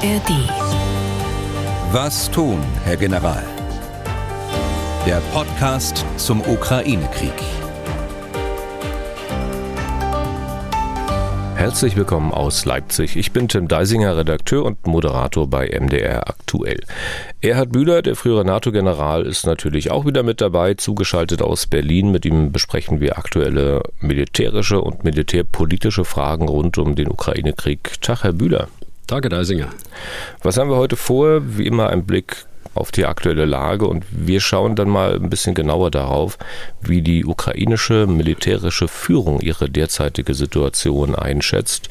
ARD. Was tun, Herr General? Der Podcast zum Ukraine-Krieg. Herzlich willkommen aus Leipzig. Ich bin Tim Deisinger, Redakteur und Moderator bei MDR Aktuell. Erhard Bühler, der frühere NATO-General, ist natürlich auch wieder mit dabei, zugeschaltet aus Berlin. Mit ihm besprechen wir aktuelle militärische und militärpolitische Fragen rund um den Ukraine-Krieg. Tag, Herr Bühler. Tag, Herr Deisinger. Was haben wir heute vor? Wie immer ein Blick auf die aktuelle Lage und wir schauen dann mal ein bisschen genauer darauf, wie die ukrainische militärische Führung ihre derzeitige Situation einschätzt.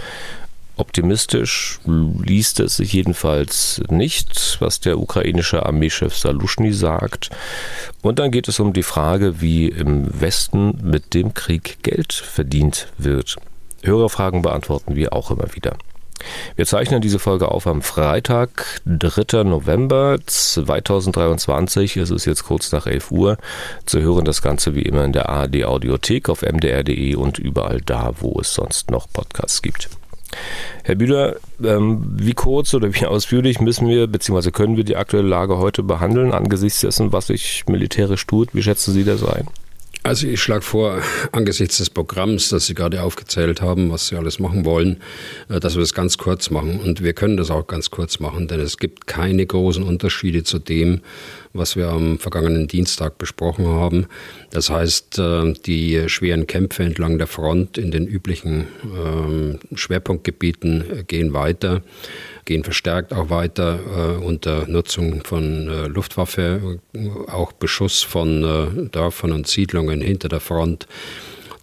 Optimistisch liest es sich jedenfalls nicht, was der ukrainische Armeechef Salushny sagt. Und dann geht es um die Frage, wie im Westen mit dem Krieg Geld verdient wird. Hörerfragen beantworten wir auch immer wieder. Wir zeichnen diese Folge auf am Freitag, 3. November 2023. Es ist jetzt kurz nach 11 Uhr. Zu hören das Ganze wie immer in der ARD Audiothek auf mdr.de und überall da, wo es sonst noch Podcasts gibt. Herr Bühler, ähm, wie kurz oder wie ausführlich müssen wir bzw. können wir die aktuelle Lage heute behandeln angesichts dessen, was sich militärisch tut? Wie schätzen Sie das ein? Also ich schlage vor, angesichts des Programms, das Sie gerade aufgezählt haben, was Sie alles machen wollen, äh, dass wir das ganz kurz machen. Und wir können das auch ganz kurz machen, denn es gibt keine großen Unterschiede zu dem, was wir am vergangenen Dienstag besprochen haben. Das heißt, äh, die schweren Kämpfe entlang der Front in den üblichen ähm, Schwerpunktgebieten gehen weiter gehen verstärkt auch weiter äh, unter Nutzung von äh, Luftwaffe, auch Beschuss von äh, Dörfern und Siedlungen hinter der Front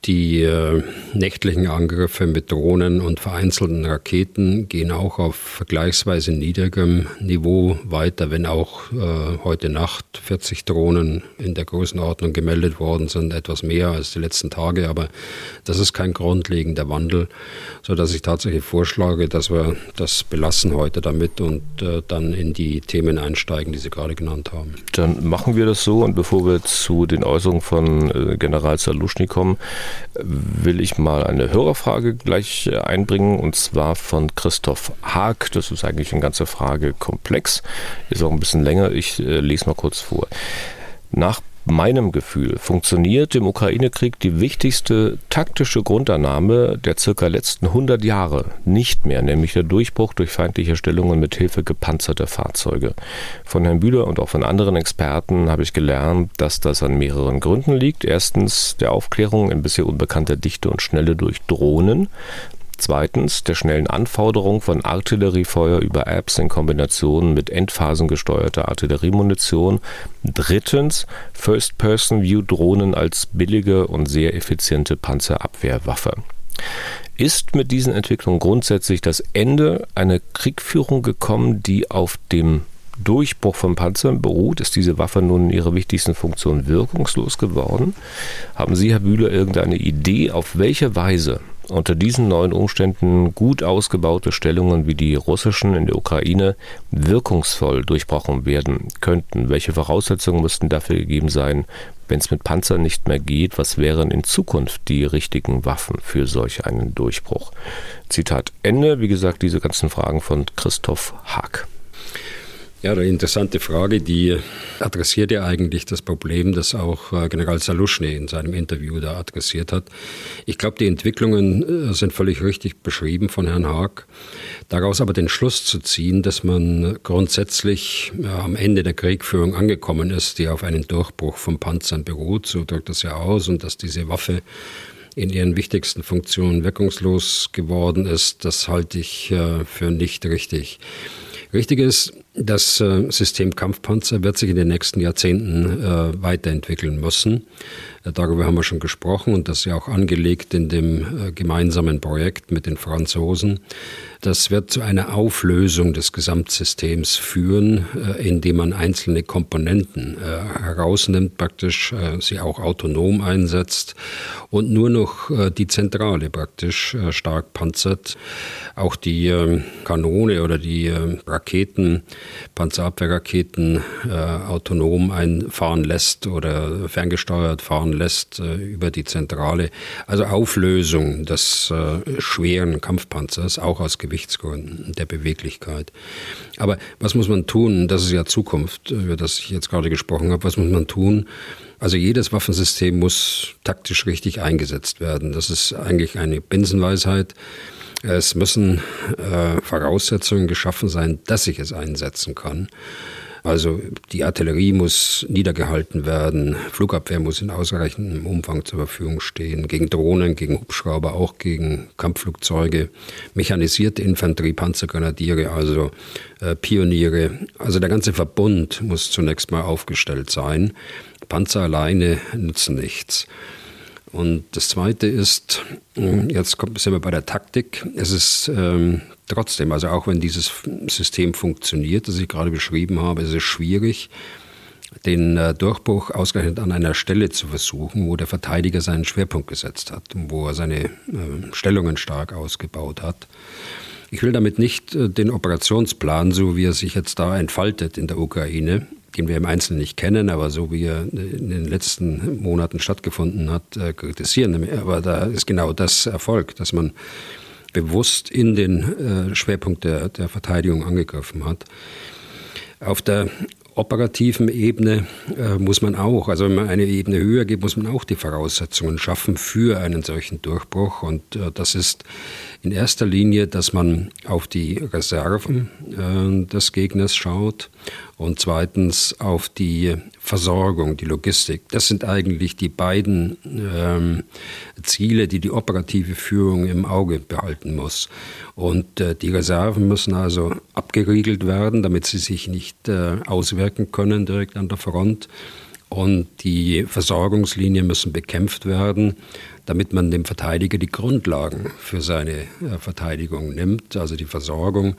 die äh, nächtlichen Angriffe mit Drohnen und vereinzelten Raketen gehen auch auf vergleichsweise niedrigem Niveau weiter, wenn auch äh, heute Nacht 40 Drohnen in der Größenordnung gemeldet worden sind, etwas mehr als die letzten Tage. Aber das ist kein grundlegender Wandel, sodass ich tatsächlich vorschlage, dass wir das belassen heute damit und äh, dann in die Themen einsteigen, die Sie gerade genannt haben. Dann machen wir das so und bevor wir zu den Äußerungen von äh, General Zaluschny kommen, will ich mal eine Hörerfrage gleich äh, einbringen und zwar von Christoph Haag. Das ist eigentlich ein ganzer Fragekomplex, ist auch ein bisschen länger. Ich äh, lese mal kurz vor. Nach meinem Gefühl funktioniert im Ukraine-Krieg die wichtigste taktische Grundannahme der circa letzten 100 Jahre nicht mehr, nämlich der Durchbruch durch feindliche Stellungen mit Hilfe gepanzerter Fahrzeuge. Von Herrn Bühler und auch von anderen Experten habe ich gelernt, dass das an mehreren Gründen liegt. Erstens der Aufklärung in bisher unbekannter Dichte und Schnelle durch Drohnen. Zweitens der schnellen Anforderung von Artilleriefeuer über Apps in Kombination mit endphasengesteuerter Artilleriemunition. Drittens First-Person-View-Drohnen als billige und sehr effiziente Panzerabwehrwaffe. Ist mit diesen Entwicklungen grundsätzlich das Ende einer Kriegführung gekommen, die auf dem Durchbruch von Panzern beruht, ist diese Waffe nun in ihrer wichtigsten Funktion wirkungslos geworden? Haben Sie, Herr Bühler, irgendeine Idee, auf welche Weise unter diesen neuen Umständen gut ausgebaute Stellungen wie die russischen in der Ukraine wirkungsvoll durchbrochen werden könnten? Welche Voraussetzungen müssten dafür gegeben sein, wenn es mit Panzern nicht mehr geht? Was wären in Zukunft die richtigen Waffen für solch einen Durchbruch? Zitat Ende. Wie gesagt, diese ganzen Fragen von Christoph Haag. Ja, eine interessante Frage, die adressiert ja eigentlich das Problem, das auch äh, General Saluschny in seinem Interview da adressiert hat. Ich glaube, die Entwicklungen äh, sind völlig richtig beschrieben von Herrn Haag. Daraus aber den Schluss zu ziehen, dass man grundsätzlich ja, am Ende der Kriegführung angekommen ist, die auf einen Durchbruch von Panzern beruht, so drückt das ja aus, und dass diese Waffe in ihren wichtigsten Funktionen wirkungslos geworden ist, das halte ich äh, für nicht richtig. Richtig ist, das äh, System Kampfpanzer wird sich in den nächsten Jahrzehnten äh, weiterentwickeln müssen. Äh, darüber haben wir schon gesprochen und das ist ja auch angelegt in dem gemeinsamen Projekt mit den Franzosen. Das wird zu einer Auflösung des Gesamtsystems führen, indem man einzelne Komponenten herausnimmt, praktisch sie auch autonom einsetzt und nur noch die Zentrale praktisch stark panzert. Auch die ähm, Kanone oder die Raketen Panzerabwehrraketen äh, autonom einfahren lässt oder ferngesteuert fahren lässt äh, über die Zentrale. Also Auflösung des äh, schweren Kampfpanzers, auch aus Gewichtsgründen der Beweglichkeit. Aber was muss man tun? Das ist ja Zukunft, über das ich jetzt gerade gesprochen habe. Was muss man tun? Also jedes Waffensystem muss taktisch richtig eingesetzt werden. Das ist eigentlich eine Binsenweisheit. Es müssen äh, Voraussetzungen geschaffen sein, dass ich es einsetzen kann. Also die Artillerie muss niedergehalten werden, Flugabwehr muss in ausreichendem Umfang zur Verfügung stehen, gegen Drohnen, gegen Hubschrauber, auch gegen Kampfflugzeuge, mechanisierte Infanterie, Panzergrenadiere, also äh, Pioniere. Also der ganze Verbund muss zunächst mal aufgestellt sein. Panzer alleine nützen nichts. Und das Zweite ist, hm, jetzt sind wir bei der Taktik. Es ist ähm, trotzdem, also auch wenn dieses System funktioniert, das ich gerade beschrieben habe, ist es schwierig, den äh, Durchbruch ausgerechnet an einer Stelle zu versuchen, wo der Verteidiger seinen Schwerpunkt gesetzt hat und wo er seine äh, Stellungen stark ausgebaut hat. Ich will damit nicht äh, den Operationsplan, so wie er sich jetzt da entfaltet in der Ukraine, den wir im Einzelnen nicht kennen, aber so wie er in den letzten Monaten stattgefunden hat, äh, kritisieren. Aber da ist genau das Erfolg, dass man bewusst in den äh, Schwerpunkt der, der Verteidigung angegriffen hat. Auf der operativen Ebene äh, muss man auch, also wenn man eine Ebene höher geht, muss man auch die Voraussetzungen schaffen für einen solchen Durchbruch. Und äh, das ist in erster Linie, dass man auf die Reserven äh, des Gegners schaut und zweitens auf die Versorgung, die Logistik. Das sind eigentlich die beiden ähm, Ziele, die die operative Führung im Auge behalten muss. Und äh, die Reserven müssen also abgeriegelt werden, damit sie sich nicht äh, auswirken können direkt an der Front. Und die Versorgungslinien müssen bekämpft werden, damit man dem Verteidiger die Grundlagen für seine äh, Verteidigung nimmt, also die Versorgung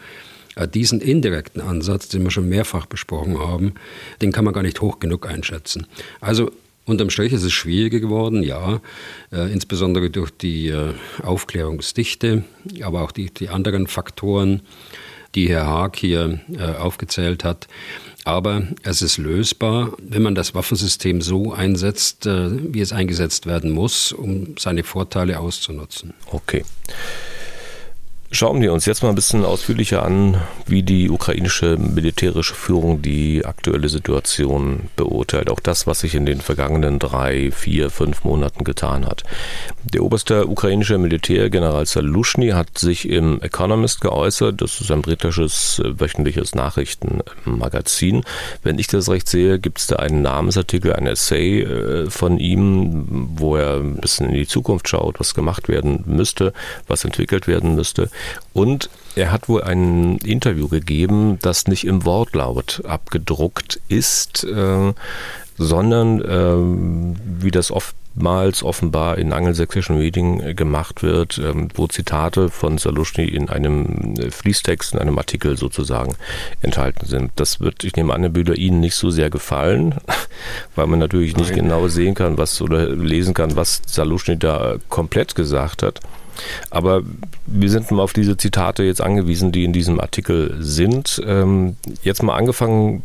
äh, diesen indirekten Ansatz, den wir schon mehrfach besprochen haben, den kann man gar nicht hoch genug einschätzen. Also Unterm Strich ist es schwieriger geworden, ja, äh, insbesondere durch die äh, Aufklärungsdichte, aber auch die, die, anderen Faktoren, die Herr Haag hier äh, aufgezählt hat. Aber es ist lösbar, wenn man das Waffensystem so einsetzt, äh, wie es eingesetzt werden muss, um seine Vorteile auszunutzen. Okay. Schauen wir uns jetzt mal ein bisschen ausführlicher an, wie die ukrainische militärische Führung die aktuelle Situation beurteilt. Auch das, was sich in den vergangenen drei, vier, fünf Monaten getan hat. Der oberste ukrainische Militär, General Salushny, hat sich im Economist geäußert. Das ist ein britisches wöchentliches Nachrichtenmagazin. Wenn ich das recht sehe, gibt es da einen Namensartikel, ein Essay äh, von ihm, wo er ein bisschen in die Zukunft schaut, was gemacht werden müsste, was entwickelt werden müsste. Und er hat wohl ein Interview gegeben, das nicht im Wortlaut abgedruckt ist, äh, sondern äh, wie das oftmals offenbar in angelsächsischen Medien gemacht wird, äh, wo Zitate von Salushny in einem Fließtext, in einem Artikel sozusagen enthalten sind. Das wird, ich nehme an, Herr Bühler, Ihnen nicht so sehr gefallen, weil man natürlich nicht Nein. genau sehen kann, was oder lesen kann, was Salushny da komplett gesagt hat. Aber wir sind mal auf diese Zitate jetzt angewiesen, die in diesem Artikel sind. Ähm, jetzt mal angefangen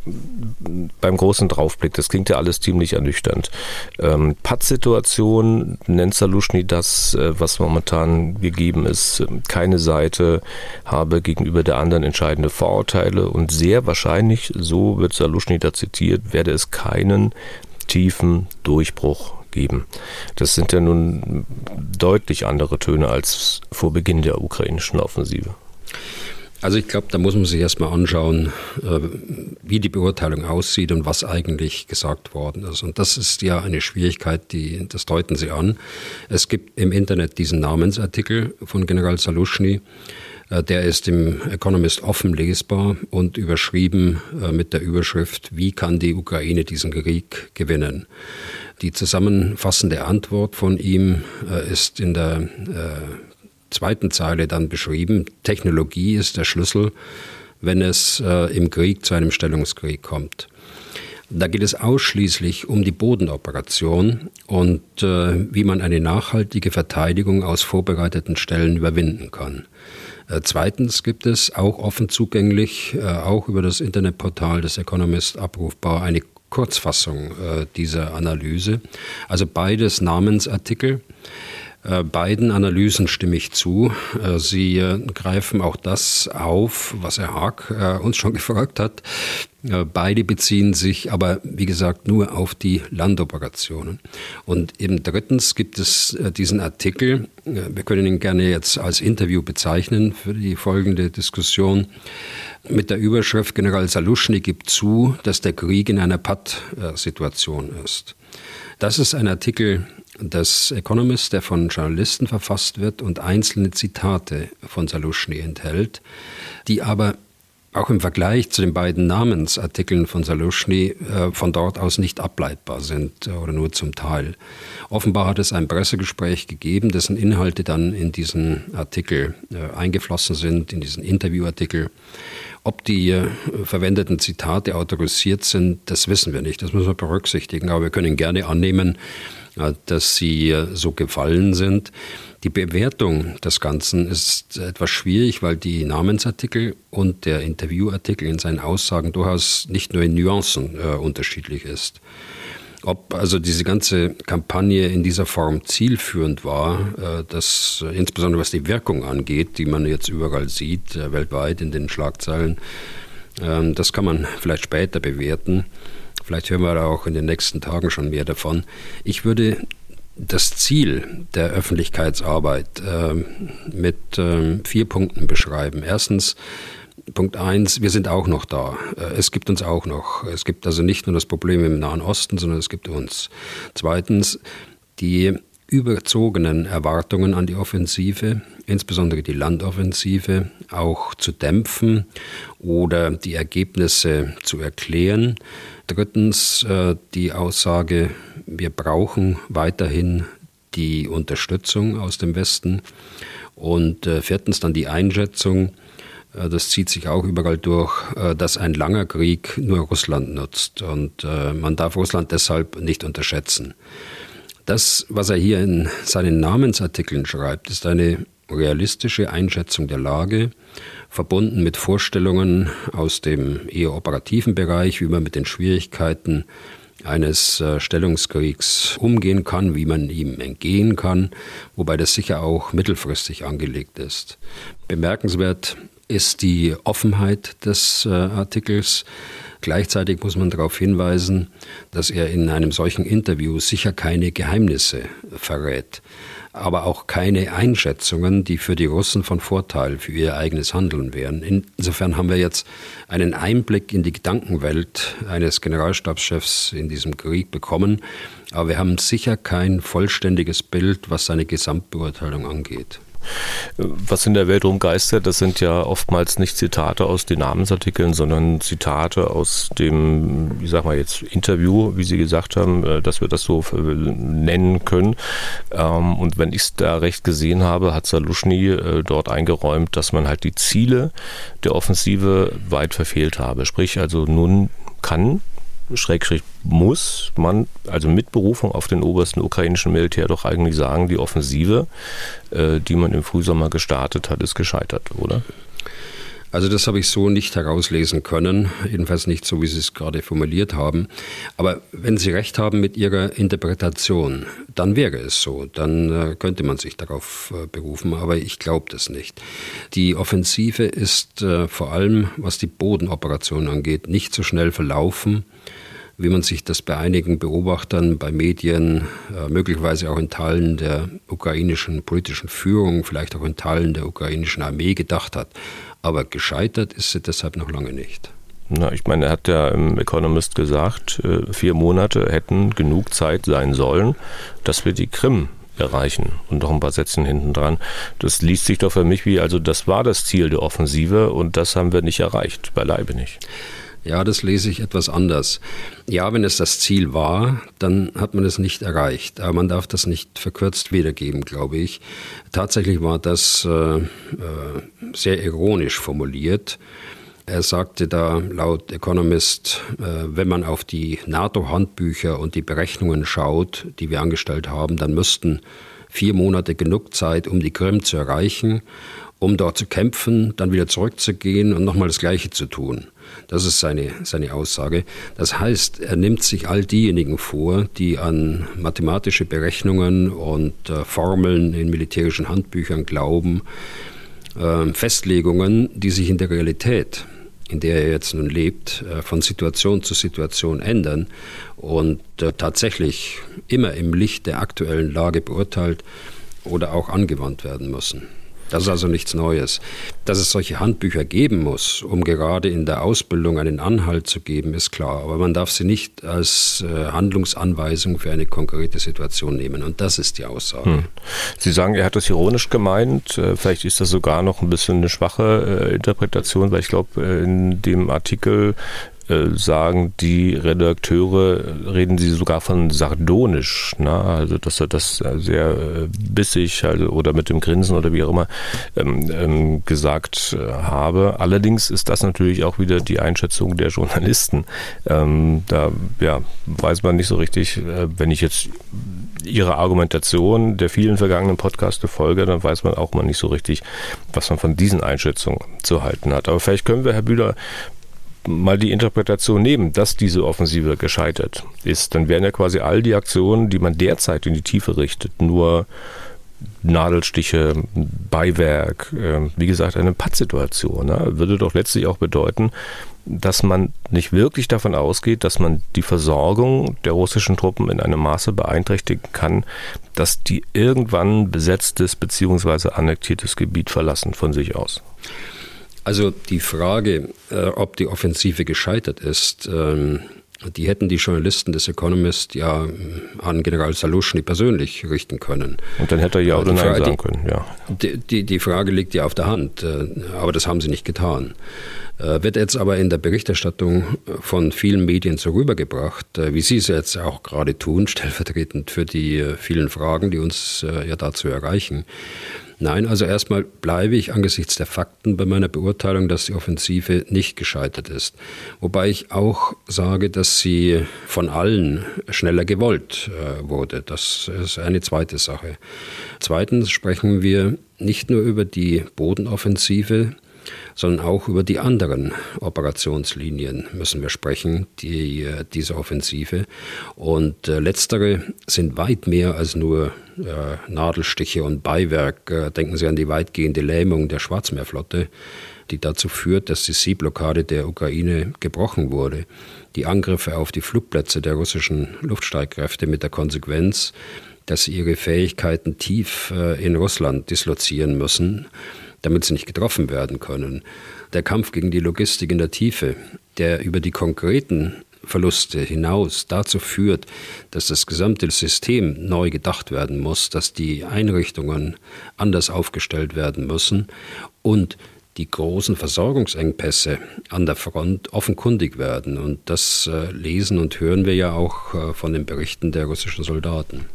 beim großen Draufblick. Das klingt ja alles ziemlich ernüchternd. Ähm, Pattsituation nennt Salushny das, äh, was momentan gegeben ist. Keine Seite habe gegenüber der anderen entscheidende Vorurteile und sehr wahrscheinlich, so wird Salushny da zitiert, werde es keinen tiefen Durchbruch geben. Das sind ja nun deutlich andere Töne als vor Beginn der ukrainischen Offensive. Also ich glaube, da muss man sich erstmal anschauen, äh, wie die Beurteilung aussieht und was eigentlich gesagt worden ist. Und das ist ja eine Schwierigkeit, die, das deuten Sie an. Es gibt im Internet diesen Namensartikel von General Salushny. Äh, der ist im Economist offen lesbar und überschrieben äh, mit der Überschrift, wie kann die Ukraine diesen Krieg gewinnen? Die zusammenfassende Antwort von ihm äh, ist in der zweiten Zeile dann beschrieben. Technologie ist der Schlüssel, wenn es im Krieg zu einem Stellungskrieg kommt. Da geht es ausschließlich um die Bodenoperation und wie man eine nachhaltige Verteidigung aus vorbereiteten Stellen überwinden kann. Äh, zweitens gibt es auch offen zugänglich, äh, auch über das Internetportal des Economist abrufbar, eine Kurzfassung äh, dieser Analyse. Also beides Namensartikel. Äh, beiden Analysen stimme ich zu. Äh, sie äh, greifen auch das auf, was Herr Haag uns schon gefragt hat. Beide beziehen sich aber, wie gesagt, nur auf die Landoperationen. Und eben drittens gibt es diesen Artikel, wir können ihn gerne jetzt als Interview bezeichnen für die folgende Diskussion, mit der Überschrift General Saluschny gibt zu, dass der Krieg in einer Patt-Situation ist. Das ist ein Artikel des Economist, der von Journalisten verfasst wird und einzelne Zitate von Saluschny enthält, die aber auch im Vergleich zu den beiden Namensartikeln von Saluschny äh, von dort aus nicht ableitbar sind äh, oder nur zum Teil. Offenbar hat es ein Pressegespräch gegeben, dessen Inhalte dann in diesen Artikel äh, eingeflossen sind, in diesen Interviewartikel. Ob die äh, verwendeten Zitate autorisiert sind, das wissen wir nicht. Das müssen wir berücksichtigen. Aber wir können gerne annehmen, dass sie so gefallen sind. Die Bewertung des Ganzen ist etwas schwierig, weil die Namensartikel und der Interviewartikel in seinen Aussagen durchaus nicht nur in Nuancen äh, unterschiedlich ist. Ob also diese ganze Kampagne in dieser Form zielführend war, äh, das äh, insbesondere was die Wirkung angeht, die man jetzt überall sieht, äh, weltweit in den Schlagzeilen, ähm, das kann man vielleicht später bewerten. Vielleicht hören wir auch in den nächsten Tagen schon mehr davon. Ich würde das Ziel der Öffentlichkeitsarbeit äh, mit äh, vier Punkten beschreiben. Erstens, Punkt eins, wir sind auch noch da. Äh, es gibt uns auch noch. Es gibt also nicht nur das Problem im Nahen Osten, sondern es gibt uns. Zweitens, die überzogenen Erwartungen an die Offensive, insbesondere die Landoffensive, auch zu dämpfen oder die Ergebnisse zu erklären. Drittens äh, die Aussage, wir brauchen weiterhin die Unterstützung aus dem Westen. Und äh, viertens dann die Einschätzung, äh, das zieht sich auch überall durch, dass ein langer Krieg nur Russland nutzt. Und man darf Russland deshalb nicht unterschätzen. Das, was er hier in seinen Namensartikeln schreibt, ist eine realistische Einschätzung der Lage verbunden mit Vorstellungen aus dem eher operativen Bereich, wie man mit den Schwierigkeiten eines äh, Stellungskriegs umgehen kann, wie man ihm entgehen kann, wobei das sicher auch mittelfristig angelegt ist. Bemerkenswert ist die Offenheit des äh, Artikels. Gleichzeitig muss man darauf hinweisen, dass er in einem solchen Interview sicher keine Geheimnisse verrät aber auch keine Einschätzungen, die für die Russen von Vorteil für ihr eigenes Handeln wären. Insofern haben wir jetzt einen Einblick in die Gedankenwelt eines Generalstabschefs in diesem Krieg bekommen, aber wir haben sicher kein vollständiges Bild, was seine Gesamtbeurteilung angeht. Was in der Welt rumgeistert, das sind ja oftmals nicht Zitate aus den Namensartikeln, sondern Zitate aus dem, ich sag mal jetzt, Interview, wie Sie gesagt haben, äh, dass wir das so äh, nennen können. Ähm, und wenn ich es da recht gesehen habe, hat Saluschny äh, dort eingeräumt, dass man halt die Ziele der Offensive weit verfehlt habe. Sprich, also nun kann Schrägstrich muss man, also mit Berufung auf den obersten ukrainischen Militär doch eigentlich sagen, die Offensive, äh, die man im Frühsommer gestartet hat, ist gescheitert, oder? Also das habe ich so nicht herauslesen können, jedenfalls nicht so, wie Sie es gerade formuliert haben. Aber wenn Sie recht haben mit Ihrer Interpretation, dann wäre es so, dann äh, könnte man sich darauf äh, berufen, aber ich glaube das nicht. Die Offensive ist äh, vor allem, was die Bodenoperation angeht, nicht so schnell verlaufen, wie man sich das bei einigen Beobachtern, bei Medien, möglicherweise auch in Teilen der ukrainischen politischen Führung, vielleicht auch in Teilen der ukrainischen Armee gedacht hat. Aber gescheitert ist sie deshalb noch lange nicht. Na, ich meine, er hat ja im Economist gesagt, äh, vier Monate hätten genug Zeit sein sollen, dass wir die Krim erreichen. Und noch ein paar Sätzen hinten dran. Das liest sich doch für mich wie, also das war das Ziel der Offensive und das haben wir nicht erreicht, beileibe nicht. Ja, das lese ich etwas anders. Ja, wenn es das Ziel war, dann hat man es nicht erreicht. Aber man darf das nicht verkürzt wiedergeben, glaube ich. Tatsächlich war das äh, äh, sehr ironisch formuliert. Er sagte da laut Economist, äh, wenn man auf die NATO-Handbücher und die Berechnungen schaut, die wir angestellt haben, dann müssten vier Monate genug Zeit, um die Krim zu erreichen um dort zu kämpfen, dann wieder zurückzugehen und nochmal das Gleiche zu tun. Das ist seine, seine Aussage. Das heißt, er nimmt sich all diejenigen vor, die an mathematische Berechnungen und äh, Formeln in militärischen Handbüchern glauben, äh, Festlegungen, die sich in der Realität, in der er jetzt nun lebt, äh, von Situation zu Situation ändern und äh, tatsächlich immer im Licht der aktuellen Lage beurteilt oder auch angewandt werden müssen. Das ist also nichts Neues. Dass es solche Handbücher geben muss, um gerade in der Ausbildung einen Anhalt zu geben, ist klar. Aber man darf sie nicht als äh, Handlungsanweisung für eine konkrete Situation nehmen. Und das ist die Aussage. Hm. Sie sagen, er hat das ironisch gemeint. Äh, vielleicht ist das sogar noch ein bisschen eine schwache äh, Interpretation, weil ich glaube, in dem Artikel äh, sagen die Redakteure, reden sie sogar von sardonisch, ne? also dass er das sehr äh, bissig also, oder mit dem Grinsen oder wie auch immer ähm, ähm, gesagt äh, habe. Allerdings ist das natürlich auch wieder die Einschätzung der Journalisten. Ähm, da ja, weiß man nicht so richtig, äh, wenn ich jetzt ihre Argumentation der vielen vergangenen Podcasts folge, dann weiß man auch mal nicht so richtig, was man von diesen Einschätzungen zu halten hat. Aber vielleicht können wir, Herr Bühler, mal die Interpretation nehmen, dass diese Offensive gescheitert ist, dann wären ja quasi all die Aktionen, die man derzeit in die Tiefe richtet, nur Nadelstiche, Beiwerk, ähm, wie gesagt, eine Pattsituation. Ne? Würde doch letztlich auch bedeuten, dass man nicht wirklich davon ausgeht, dass man die Versorgung der russischen Truppen in einem Maße beeinträchtigen kann, dass die irgendwann besetztes bzw. annektiertes Gebiet verlassen von sich aus. Also die Frage, äh, ob die Offensive gescheitert ist, ähm, die hätten die Journalisten des Economist ja äh, an General Saluschny persönlich richten können. Und dann hätte er ja oder nein sagen können, ja. Die, die, die, Frage liegt ja auf der Hand, äh, aber das haben sie nicht getan. Wird jetzt aber in der Berichterstattung von vielen Medien so rübergebracht, wie Sie es jetzt auch gerade tun, stellvertretend für die vielen Fragen, die uns ja dazu erreichen. Nein, also erstmal bleibe ich angesichts der Fakten bei meiner Beurteilung, dass die Offensive nicht gescheitert ist. Wobei ich auch sage, dass sie von allen schneller gewollt äh, wurde. Das ist eine zweite Sache. Zweitens sprechen wir nicht nur über die Bodenoffensive, sondern auch über die anderen Operationslinien müssen wir sprechen, die, äh, diese Offensive. Und äh, letztere sind weit mehr als nur äh, Nadelstiche und Beiwerk. Äh, denken Sie an die weitgehende Lähmung der Schwarzmeerflotte, die dazu führt, dass die Seeblockade der Ukraine gebrochen wurde. Die Angriffe auf die Flugplätze der russischen Luftstreitkräfte mit der Konsequenz, dass sie ihre Fähigkeiten tief äh, in Russland dislozieren müssen damit sie nicht getroffen werden können. Der Kampf gegen die Logistik in der Tiefe, der über die konkreten Verluste hinaus dazu führt, dass das gesamte System neu gedacht werden muss, dass die Einrichtungen anders aufgestellt werden müssen und die großen Versorgungsengpässe an der Front offenkundig werden. Und das äh, lesen und hören wir ja auch äh, von den Berichten der russischen Soldaten.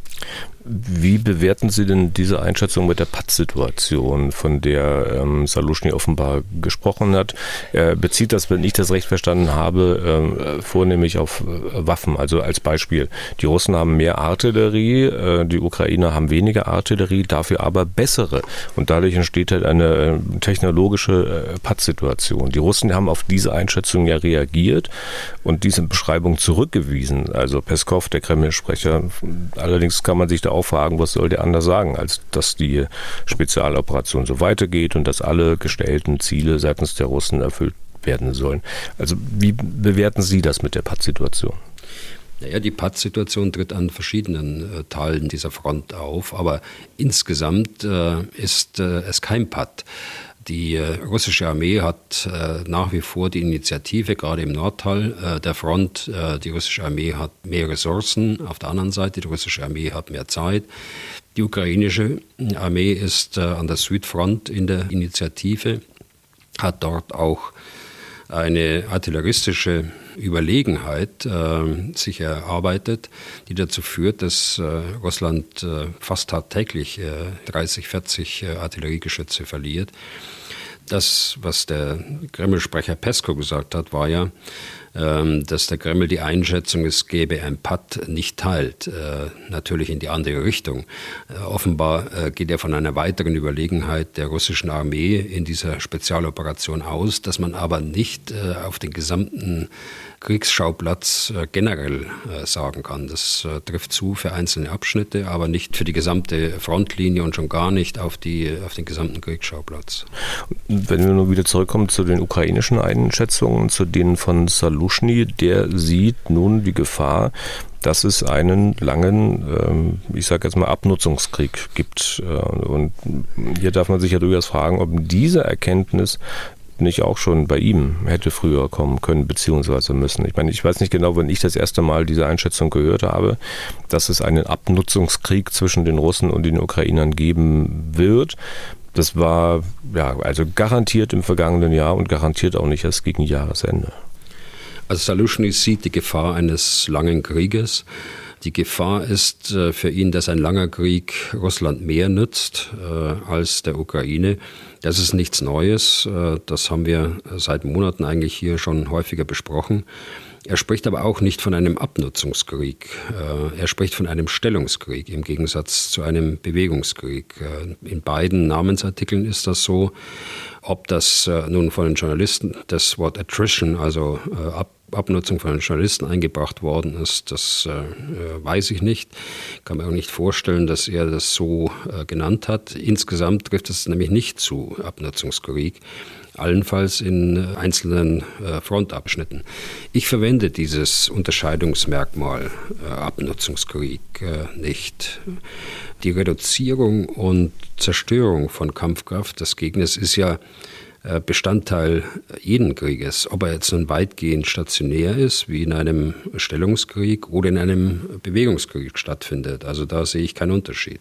Wie bewerten Sie denn diese Einschätzung mit der Pattsituation, von der ähm, Saluschny offenbar gesprochen hat? Er bezieht das, wenn ich das recht verstanden habe, äh, vornehmlich auf äh, Waffen. Also als Beispiel, die Russen haben mehr Artillerie, äh, die Ukrainer haben weniger Artillerie, dafür aber bessere. Und dadurch entsteht halt eine äh, technologische äh, Pattsituation. Die Russen haben auf diese Einschätzung ja reagiert und diese Beschreibung zurückgewiesen. Also Peskov, der Kreml-Sprecher, allerdings kann man sich da auch fragen, was soll der anders sagen, als dass die Spezialoperation so weitergeht und dass alle gestellten Ziele seitens der Russen erfüllt werden sollen. Also wie bewerten Sie das mit der Pattsituation? Naja, die Pattsituation tritt an verschiedenen äh, Teilen dieser Front auf, aber insgesamt äh, ist äh, es kein Patt. Die äh, russische Armee hat äh, nach wie vor die Initiative, gerade im Nordteil äh, der Front. Äh, die russische Armee hat mehr Ressourcen. Auf der anderen Seite, die russische Armee hat mehr Zeit. Die ukrainische Armee ist äh, an der Südfront in der Initiative, hat dort auch eine artilleristische Überlegenheit äh, sich erarbeitet, die dazu führt, dass äh, Russland äh, fast tagtäglich 30, 40 Artilleriegeschütze verliert. Das, was der Kreml-Sprecher Pesko gesagt hat, war ja, dass der Kreml die Einschätzung, es gäbe ein Patt, nicht teilt. Äh, natürlich in die andere Richtung. Äh, offenbar äh, geht er von einer weiteren Überlegenheit der russischen Armee in dieser Spezialoperation aus, dass man aber nicht auf den gesamten Kriegsschauplatz generell sagen kann. Das trifft zu für einzelne Abschnitte, aber nicht für die gesamte Frontlinie und schon gar nicht auf, die, auf den gesamten Kriegsschauplatz. Wenn wir nun wieder zurückkommen zu den ukrainischen Einschätzungen, zu denen von Salushny, der sieht nun die Gefahr, dass es einen langen, ähm, ich sage jetzt mal, Abnutzungskrieg gibt. Und hier darf man sich ja durchaus fragen, ob diese Erkenntnis nicht auch schon bei ihm hätte früher kommen können, beziehungsweise müssen. Ich meine, ich weiß nicht genau, wenn ich das erste Mal diese Einschätzung gehört habe, dass es einen Abnutzungskrieg zwischen den Russen und den Ukrainern geben wird. Das war ja also garantiert im vergangenen Jahr und garantiert auch nicht erst gegen Jahresende. Also Salushny sieht die Gefahr eines langen Krieges. Die Gefahr ist äh, für ihn, dass ein langer Krieg Russland mehr nützt äh, als der Ukraine. Das ist nichts Neues. Äh, das haben wir seit Monaten eigentlich hier schon häufiger besprochen. Er spricht aber auch nicht von einem Abnutzungskrieg. Er spricht von einem Stellungskrieg im Gegensatz zu einem Bewegungskrieg. In beiden Namensartikeln ist das so. Ob das nun von den Journalisten das Wort Attrition, also Ab Abnutzung von Journalisten eingebracht worden ist, das äh, weiß ich nicht. Ich kann mir auch nicht vorstellen, dass er das so äh, genannt hat. Insgesamt trifft es nämlich nicht zu Abnutzungskrieg, allenfalls in äh, einzelnen äh, Frontabschnitten. Ich verwende dieses Unterscheidungsmerkmal äh, Abnutzungskrieg nicht. Die Reduzierung und Zerstörung von Kampfkraft des Gegners ist ja Bestandteil jeden Krieges, ob er jetzt nun weitgehend stationär ist, wie in einem Stellungskrieg oder in einem Bewegungskrieg stattfindet. Also da sehe ich keinen Unterschied.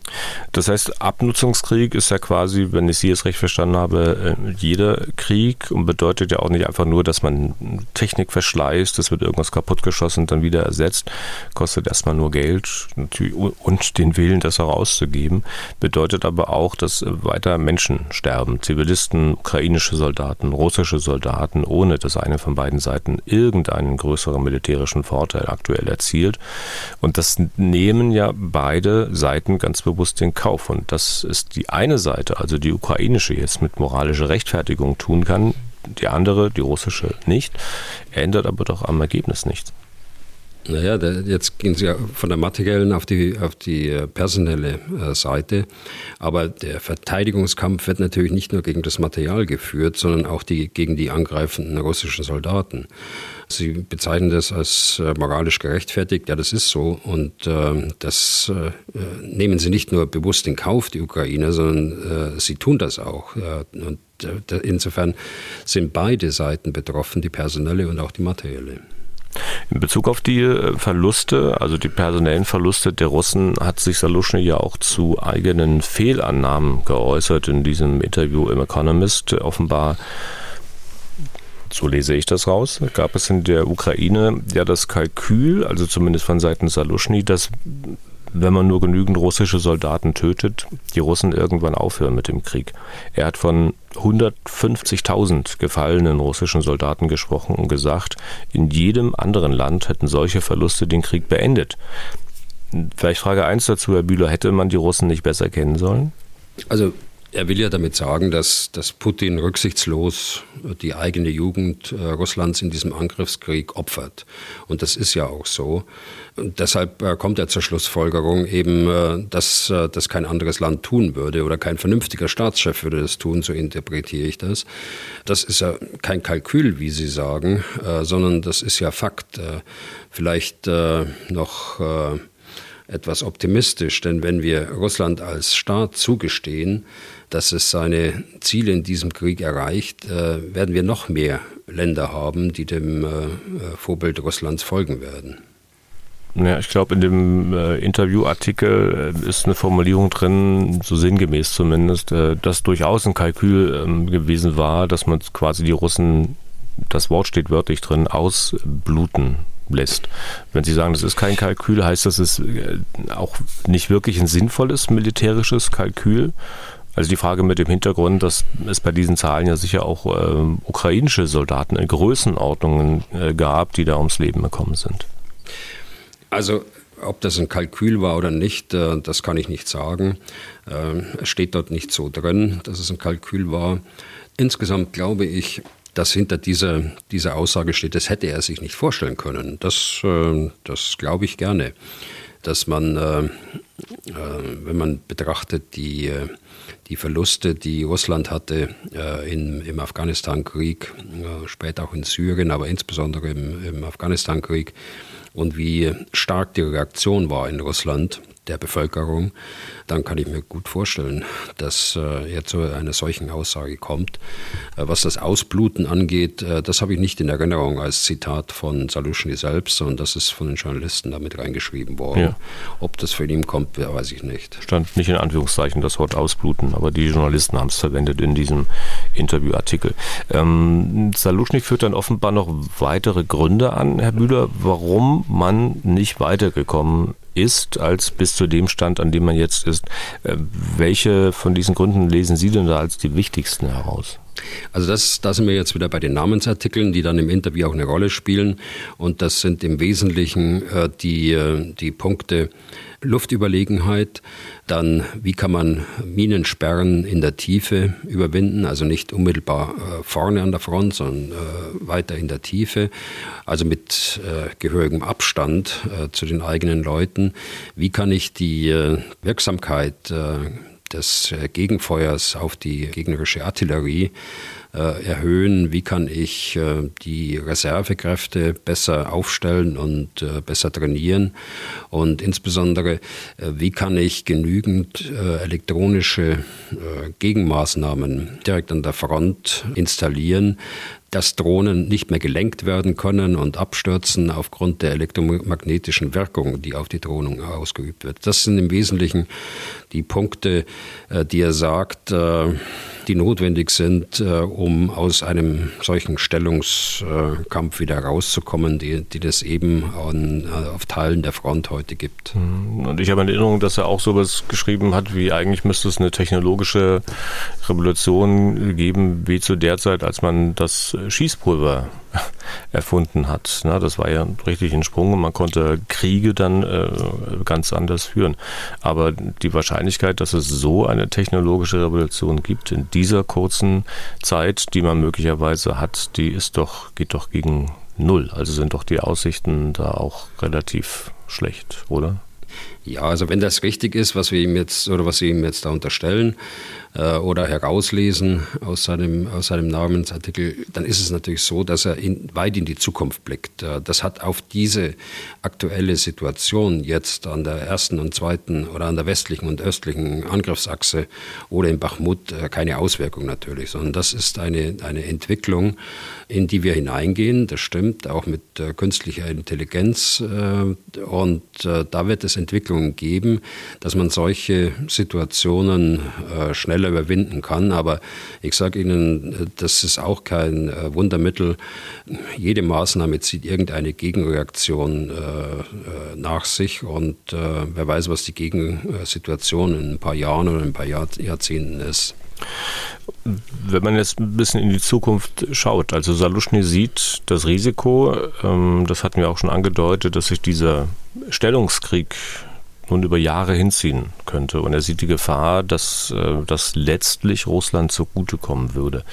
Das heißt, Abnutzungskrieg ist ja quasi, wenn ich Sie jetzt recht verstanden habe, äh, jeder Krieg und bedeutet ja auch nicht einfach nur, dass man Technik verschleißt, es wird irgendwas kaputtgeschossen und dann wieder ersetzt, kostet erstmal nur Geld und den Willen, das herauszugeben, bedeutet aber auch, dass weiter Menschen sterben, Zivilisten, ukrainische ukrainische Soldaten, russische Soldaten, ohne dass eine von beiden Seiten irgendeinen größeren militärischen Vorteil aktuell erzielt. Und das nehmen ja beide Seiten ganz bewusst in Kauf. Und das ist die eine Seite, also die ukrainische, jetzt mit moralischer Rechtfertigung tun kann, die andere, die russische, nicht, ändert aber doch am Ergebnis nichts. Naja, jetzt gehen Sie von der materiellen auf die, auf die äh, personelle äh, Seite. Aber der Verteidigungskampf wird natürlich nicht nur gegen das Material geführt, sondern auch die, gegen die angreifenden russischen Soldaten. Sie bezeichnen das als äh, moralisch gerechtfertigt. Ja, das ist so. Und äh, das äh, nehmen Sie nicht nur bewusst in Kauf, die Ukrainer, sondern äh, sie tun das auch. und insofern sind beide Seiten betroffen, die personelle und auch die materielle. In Bezug auf die äh, Verluste, also die personellen Verluste der Russen, hat sich Saluschny ja auch zu eigenen Fehlannahmen geäußert in diesem Interview im Economist. Offenbar so lese ich das raus, gab es in der Ukraine ja das Kalkül, also zumindest von Seiten Saluschny, dass wenn man nur genügend russische Soldaten tötet, die Russen irgendwann aufhören mit dem Krieg. Er hat von 150.000 gefallenen russischen Soldaten gesprochen und gesagt, in jedem anderen Land hätten solche Verluste den Krieg beendet. Vielleicht Frage 1 dazu, Herr Bühler, hätte man die Russen nicht besser kennen sollen? Also er will ja damit sagen, dass, dass Putin rücksichtslos die eigene Jugend äh, Russlands in diesem Angriffskrieg opfert. Und das ist ja auch so. Und deshalb äh, kommt er zur Schlussfolgerung eben, äh, dass äh, das kein anderes Land tun würde oder kein vernünftiger Staatschef würde das tun, so interpretiere ich das. Das ist ja kein Kalkül, wie Sie sagen, sondern das ist ja Fakt. Vielleicht noch etwas optimistisch, denn wenn wir Russland als Staat zugestehen, dass es seine Ziele in diesem Krieg erreicht, äh, werden wir noch mehr Länder haben, die dem äh, Vorbild Russlands folgen werden. Ja, ich glaube, in dem äh, Interviewartikel äh, ist eine Formulierung drin, so sinngemäß zumindest, äh, dass durchaus ein Kalkül ähm, gewesen war, dass man quasi die Russen, das Wort steht wörtlich drin, ausbluten lässt. Wenn Sie sagen, das ist kein Kalkül, heißt das, es äh, auch nicht wirklich ein sinnvolles militärisches Kalkül Also die Frage mit dem Hintergrund, dass es bei diesen Zahlen ja sicher auch äh, ukrainische Soldaten in Größenordnungen äh, gab, die da ums Leben gekommen sind. Also ob das ein Kalkül war oder nicht, äh, das kann ich nicht sagen. Ähm, es steht dort nicht so drin, dass es ein Kalkül war. Insgesamt glaube ich, dass hinter dieser, dieser Aussage steht, das hätte er sich nicht vorstellen können. Das, äh, das glaube ich gerne. Dass man, äh, wenn man betrachtet, die, die Verluste, die Russland hatte in, im Afghanistan-Krieg, später auch in Syrien, aber insbesondere im, im Afghanistan-Krieg, und wie stark die Reaktion war in Russland der Bevölkerung, dann kann ich mir gut vorstellen, dass äh, er zu einer solchen Aussage kommt. Äh, was das Ausbluten angeht, äh, das habe ich nicht in Erinnerung als Zitat von Saluschny selbst, sondern das ist von den Journalisten damit reingeschrieben worden. Ja. Ob das von ihm kommt, weiß ich nicht. Stand nicht in Anführungszeichen das Wort Ausbluten, aber die Journalisten haben es verwendet in diesem Interviewartikel. Ähm, Saluschny führt dann offenbar noch weitere Gründe an, Herr Bühler, warum man nicht weitergekommen ist, als bis zu dem Stand, an dem man jetzt ist. Äh, welche von diesen Gründen lesen Sie denn da als die wichtigsten heraus? Also das, da sind wir jetzt wieder bei den Namensartikeln, die dann im Interview auch eine Rolle spielen. Und das sind im Wesentlichen äh, die, äh, die Punkte, Luftüberlegenheit, dann wie kann man Minensperren in der Tiefe überwinden, also nicht unmittelbar äh, vorne an der Front, sondern äh, weiter in der Tiefe, also mit äh, gehörigem Abstand zu den eigenen Leuten. Wie kann ich die Wirksamkeit des Gegenfeuers auf die gegnerische Artillerie erhöhen? Wie kann ich äh, die Reservekräfte besser aufstellen und äh, besser trainieren? Und insbesondere, wie kann ich genügend elektronische Gegenmaßnahmen direkt an der Front installieren, dass Drohnen nicht mehr gelenkt werden können und abstürzen aufgrund der elektromagnetischen Wirkung, die auf die Drohnen ausgeübt wird. Das sind im Wesentlichen die Punkte, die er sagt, die notwendig sind, äh, um aus einem solchen Stellungskampf wieder rauszukommen, die, die das eben an, äh, auf Teilen der Front heute gibt. Mhm. Und ich habe in Erinnerung, dass er auch sowas geschrieben hat, wie eigentlich müsste es eine technologische Revolution geben, wie zu der Zeit, als man das Schießpulver erfunden hat. Na, das war ja richtig ein Sprung und man konnte Kriege dann äh, ganz anders führen. Aber die Wahrscheinlichkeit, dass es so eine technologische Revolution gibt in dieser kurzen Zeit, die man möglicherweise hat, die ist doch, geht doch gegen null. Also sind doch die Aussichten da auch relativ schlecht, oder? Ja, also wenn das richtig ist, was wir ihm jetzt oder was Sie ihm jetzt da unterstellen, äh, oder herauslesen aus seinem, aus seinem Namensartikel, dann ist es natürlich so, dass er in, weit in die Zukunft blickt. Äh, das hat auf diese aktuelle Situation jetzt an der ersten und zweiten oder an der westlichen und östlichen Angriffsachse oder in Bachmut äh, keine Auswirkung natürlich, sondern das ist eine, eine Entwicklung, in die wir hineingehen. Das stimmt, auch mit künstlicher Intelligenz. Und da wird es Entwicklungen geben, dass man solche Situationen schneller schneller überwinden kann. Aber ich sage Ihnen, das ist auch kein äh, Wundermittel. Jede Maßnahme zieht irgendeine Gegenreaktion äh, äh, nach sich und wer weiß, was die Gegensituation in ein paar Jahren oder ein paar Jahrzehnten ist. Wenn man jetzt ein bisschen in die Zukunft schaut, also Saluschny sieht das Risiko, ähm, das hatten wir auch schon angedeutet, dass sich dieser Stellungskrieg nun über Jahre hinziehen könnte. Und er sieht die Gefahr, dass äh, das letztlich Russland zugutekommen würde.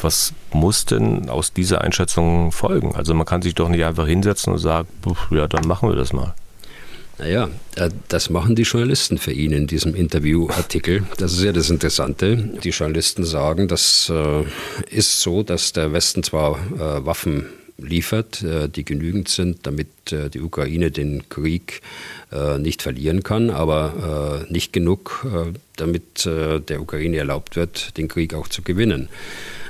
Was muss denn aus dieser Einschätzung folgen? Also man kann sich doch nicht einfach hinsetzen und sagen, ja, dann machen wir das mal. Naja, äh, das machen die Journalisten für ihn in diesem Interviewartikel. Das ist ja das Interessante. Die Journalisten sagen, das äh, ist so, dass der Westen zwar Waffen liefert, die genügend sind, damit die Ukraine den Krieg äh, nicht verlieren kann, aber äh, nicht genug, äh, damit der Ukraine erlaubt wird, den Krieg auch zu gewinnen.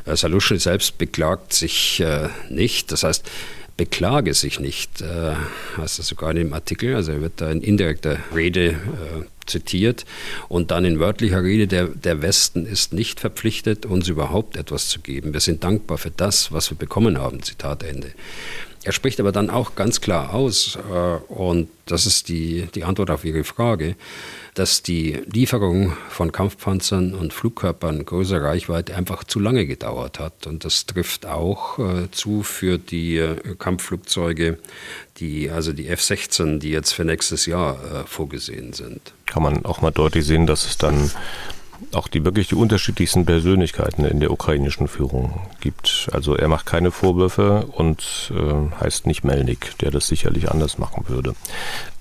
Saluschny selbst beklagt sich nicht, das heißt, beklage sich nicht, äh, heißt das sogar in dem Artikel, also er wird da in indirekter Rede zitiert und dann in wörtlicher Rede, der, der Westen ist nicht verpflichtet, uns überhaupt etwas zu geben. Wir sind dankbar für das, was wir bekommen haben, Zitat Ende. Er spricht aber dann auch ganz klar aus, äh, und das ist die, die Antwort auf Ihre Frage, dass die Lieferung von Kampfpanzern und Flugkörpern größer Reichweite einfach zu lange gedauert hat. Und das trifft auch äh, zu für die äh, Kampfflugzeuge, die, also die F-16, die jetzt für nächstes Jahr äh, vorgesehen sind. Kann man auch mal deutlich sehen, dass es dann auch die wirklich die unterschiedlichsten Persönlichkeiten in der ukrainischen Führung gibt. Also er macht keine Vorwürfe und äh, heißt nicht Melnik, der das sicherlich anders machen würde.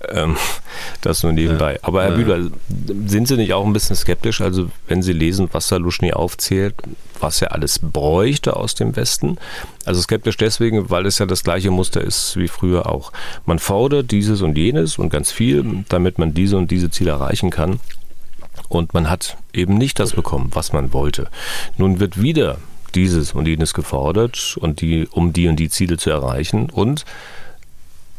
Ähm, das nur nebenbei. Aber Herr Bühler, sind Sie nicht auch ein bisschen skeptisch? Also wenn Sie lesen, was Saluschny aufzählt, was er alles bräuchte aus dem Westen. Also skeptisch deswegen, weil es ja das gleiche Muster ist wie früher auch. Man fordert dieses und jenes und ganz viel, damit man diese und diese Ziele erreichen kann. Und man hat eben nicht das bekommen, was man wollte. Nun wird wieder dieses und jenes gefordert und die, um die und die Ziele zu erreichen. Und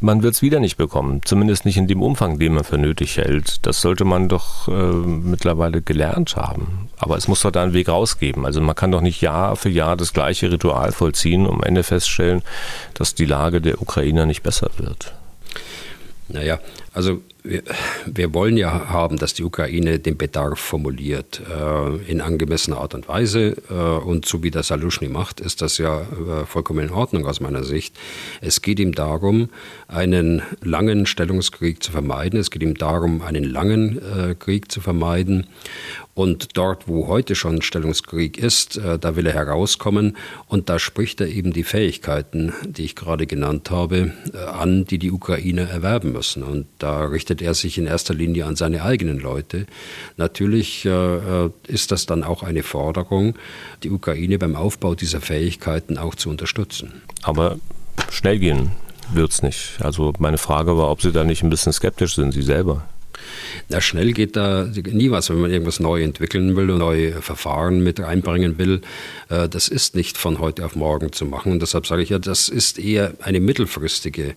man wird es wieder nicht bekommen, zumindest nicht in dem Umfang, den man für nötig hält. Das sollte man doch äh, mittlerweile gelernt haben. Aber es muss doch da einen Weg rausgeben. Also man kann doch nicht Jahr für Jahr das gleiche Ritual vollziehen, um am Ende feststellen, dass die Lage der Ukrainer nicht besser wird. Naja, also wir, wir, wollen ja haben, dass die Ukraine den Bedarf formuliert äh, in angemessener Art und Weise. Äh, und so wie das Saluschny macht, ist das ja äh, vollkommen in Ordnung aus meiner Sicht. Es geht ihm darum, einen langen Stellungskrieg zu vermeiden. Es geht ihm darum, einen langen äh, Krieg zu vermeiden. Und dort, wo heute schon Stellungskrieg ist, äh, da will er herauskommen. Und da spricht er eben die Fähigkeiten, die ich gerade genannt habe, äh, an, die die Ukraine erwerben müssen. Und da richtet er sich in erster Linie an seine eigenen Leute. Natürlich äh, ist das dann auch eine Forderung, die Ukraine beim Aufbau dieser Fähigkeiten auch zu unterstützen. Aber schnell gehen wird es nicht. Also meine Frage war, ob Sie da nicht ein bisschen skeptisch sind, Sie selber. Na, schnell geht da nie was, wenn man irgendwas neu entwickeln will und neue Verfahren mit einbringen will. Äh, das ist nicht von heute auf morgen zu machen. Und deshalb sage ich ja, das ist eher eine mittelfristige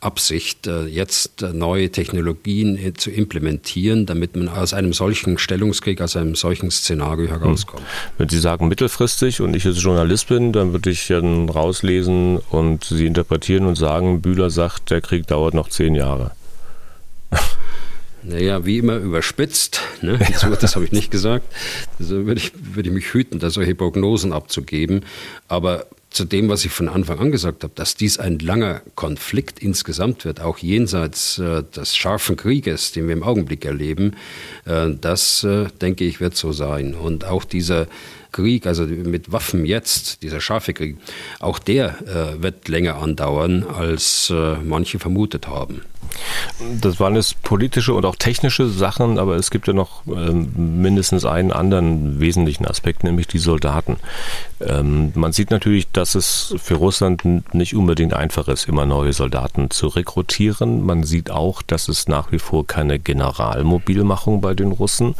Absicht, äh, jetzt äh, neue Technologien zu implementieren, damit man aus einem solchen Stellungskrieg, aus einem solchen Szenario hm. herauskommt. Wenn Sie sagen mittelfristig und ich jetzt Journalist bin, dann würde ich dann rauslesen und Sie interpretieren und sagen, Bühler sagt, der Krieg dauert noch zehn Jahre naja, wie immer überspitzt. Ne? So, das habe ich nicht gesagt. Also würde ich, würde ich mich hüten, da solche Prognosen abzugeben. Aber zu dem, was ich von Anfang an gesagt habe, dass dies ein langer Konflikt insgesamt wird, auch jenseits äh, des scharfen Krieges, den wir im Augenblick erleben, äh, das, äh, denke ich, wird so sein. Und auch dieser Krieg, also mit Waffen jetzt, dieser scharfe Krieg, auch der äh, wird länger andauern, als äh, manche vermutet haben. Das waren jetzt politische und auch technische Sachen, aber es gibt ja noch ähm, mindestens einen anderen wesentlichen Aspekt, nämlich die Soldaten. Ähm, man sieht natürlich, dass es für Russland nicht unbedingt einfach ist, immer neue Soldaten zu rekrutieren. Man sieht auch, dass es nach wie vor keine Generalmobilmachung bei den Russen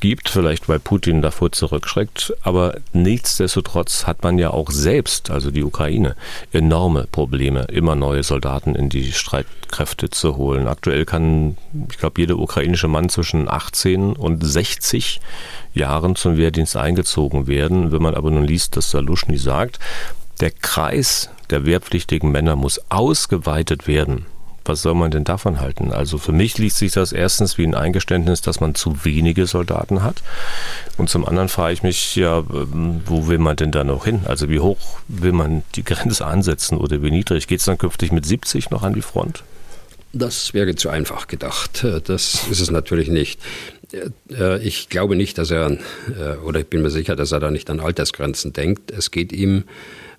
gibt, vielleicht weil Putin davor zurückschreckt, aber nichtsdestotrotz hat man ja auch selbst, also die Ukraine, enorme Probleme, immer neue Soldaten in die Streitkräfte zu holen. Aktuell kann, ich glaube, jeder ukrainische Mann zwischen 18 und 60 Jahren zum Wehrdienst eingezogen werden. Wenn man aber nun liest, dass Saluschny sagt, der Kreis der wehrpflichtigen Männer muss ausgeweitet werden was soll man denn davon halten? Also für mich liest sich das erstens wie ein Eingeständnis, dass man zu wenige Soldaten hat. Und zum anderen frage ich mich, ja, ähm, wo will man denn da noch hin? Also wie hoch will man die Grenze ansetzen oder wie niedrig? Geht es dann künftig mit 70 noch an die Front? Das wäre zu einfach gedacht. Das ist es natürlich nicht. Äh, ich glaube nicht, dass er, äh, oder ich bin mir sicher, dass er da nicht an Altersgrenzen denkt. Es geht ihm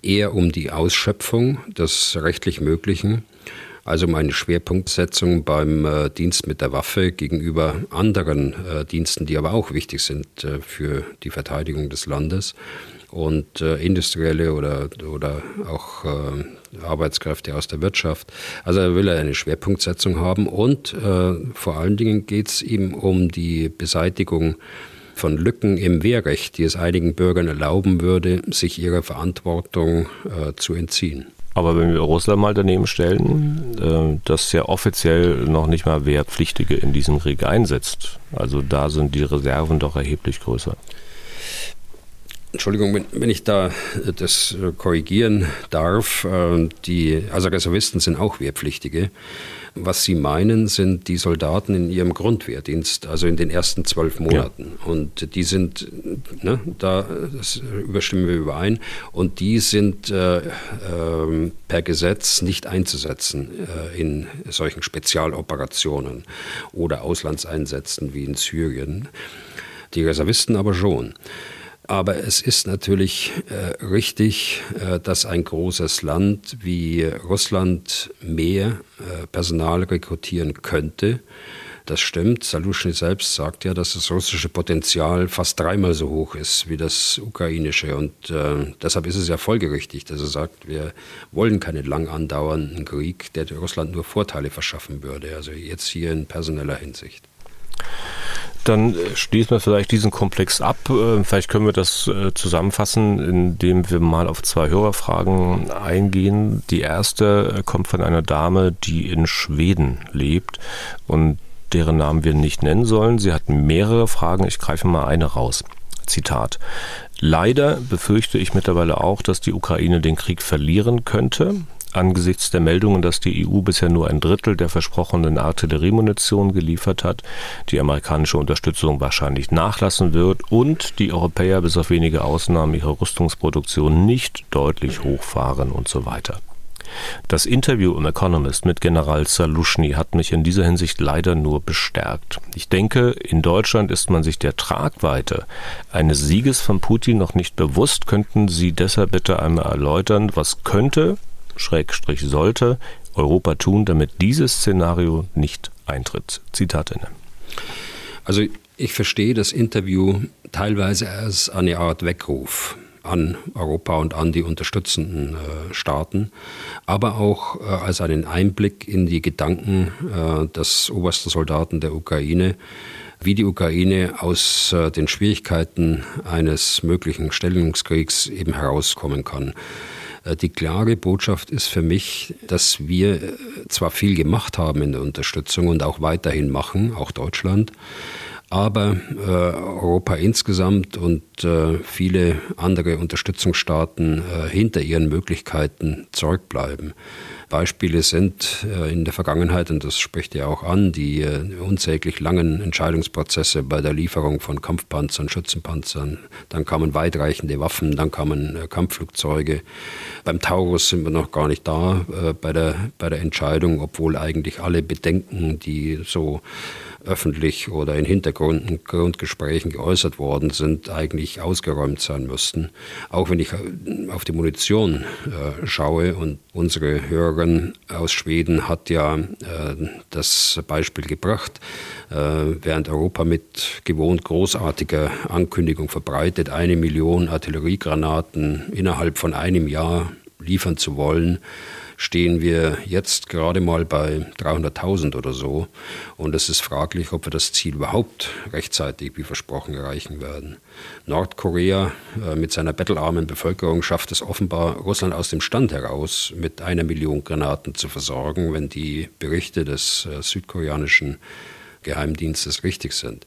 eher um die Ausschöpfung des rechtlich Möglichen also meine Schwerpunktsetzung beim äh, Dienst mit der Waffe gegenüber anderen äh, Diensten, die aber auch wichtig sind äh, für die Verteidigung des Landes und äh, industrielle oder, oder auch äh, Arbeitskräfte aus der Wirtschaft. Also er will eine Schwerpunktsetzung haben und äh, vor allen Dingen geht es ihm um die Beseitigung von Lücken im Wehrrecht, die es einigen Bürgern erlauben würde, sich ihrer Verantwortung zu entziehen. Aber wenn wir Russland mal daneben stellen, äh, das ja offiziell noch nicht mal Wehrpflichtige in diesem Krieg einsetzt, also da sind die Reserven doch erheblich größer. Entschuldigung, wenn, wenn, ich da das korrigieren darf, die also Reservisten sind auch Wehrpflichtige. Was Sie meinen, sind die Soldaten in ihrem Grundwehrdienst, also in den ersten zwölf Monaten. Ja. Und die sind, ne, da überstimmen wir überein, und die sind äh, äh, per Gesetz nicht einzusetzen äh, in solchen Spezialoperationen oder Auslandseinsätzen wie in Syrien. Die Reservisten aber schon. Aber es ist natürlich äh, richtig, äh, dass ein großes Land wie Russland mehr äh, Personal rekrutieren könnte. Das stimmt. Salushny selbst sagt ja, dass das russische Potenzial fast dreimal so hoch ist wie das ukrainische. Und äh, deshalb ist es ja folgerichtig, dass er sagt, wir wollen keinen lang andauernden Krieg, der Russland nur Vorteile verschaffen würde. Also jetzt hier in personeller Hinsicht. Dann äh, schließen wir vielleicht diesen Komplex ab. Äh, vielleicht können wir das äh, zusammenfassen, indem wir mal auf zwei Hörerfragen eingehen. Die erste kommt von einer Dame, die in Schweden lebt und deren Namen wir nicht nennen sollen. Sie hat mehrere Fragen. Ich greife mal eine raus. Zitat. Leider befürchte ich mittlerweile auch, dass die Ukraine den Krieg verlieren könnte angesichts der Meldungen, dass die EU bisher nur ein Drittel der versprochenen Artilleriemunition geliefert hat, die amerikanische Unterstützung wahrscheinlich nachlassen wird und die Europäer bis auf wenige Ausnahmen ihre Rüstungsproduktion nicht deutlich hochfahren und so weiter. Das Interview im Economist mit General Salushny hat mich in dieser Hinsicht leider nur bestärkt. Ich denke, in Deutschland ist man sich der Tragweite eines Sieges von Putin noch nicht bewusst. Könnten Sie deshalb bitte einmal erläutern, was könnte Schrägstrich sollte Europa tun, damit dieses Szenario nicht eintritt? Zitat Ende. Also ich verstehe das Interview teilweise als eine Art Weckruf an Europa und an die unterstützenden äh, Staaten, aber auch äh, als einen Einblick in die Gedanken äh, des obersten Soldaten der Ukraine, wie die Ukraine aus äh, den Schwierigkeiten eines möglichen Stellungskriegs eben herauskommen kann. Äh, die klare Botschaft ist für mich, dass wir äh, zwar viel gemacht haben in der Unterstützung und auch weiterhin machen, auch Deutschland, aber äh, Europa insgesamt und äh, viele andere Unterstützungsstaaten äh, hinter ihren Möglichkeiten zurückbleiben. Beispiele sind äh, in der Vergangenheit, und das spricht ja auch an, die äh, unsäglich langen Entscheidungsprozesse bei der Lieferung von Kampfpanzern, Schützenpanzern. Dann kamen weitreichende Waffen, dann kamen äh, Kampfflugzeuge. Beim Taurus sind wir noch gar nicht da bei, der, bei der Entscheidung, obwohl eigentlich alle Bedenken, die so öffentlich oder in Hintergrundgesprächen geäußert worden sind, eigentlich ausgeräumt sein müssten. Auch wenn ich äh, auf die Munition äh, schaue und unsere Hörerin aus Schweden hat ja äh, das Beispiel gebracht, äh, während Europa mit gewohnt großartiger Ankündigung verbreitet, eine Million Artilleriegranaten innerhalb von einem Jahr liefern zu wollen, stehen wir jetzt gerade mal bei 300.000 oder so. Und es ist fraglich, ob wir das Ziel überhaupt rechtzeitig, wie versprochen, erreichen werden. Nordkorea äh, mit seiner bettelarmen Bevölkerung schafft es offenbar, Russland aus dem Stand heraus mit einer Million Granaten zu versorgen, wenn die Berichte des äh, südkoreanischen Geheimdienstes richtig sind.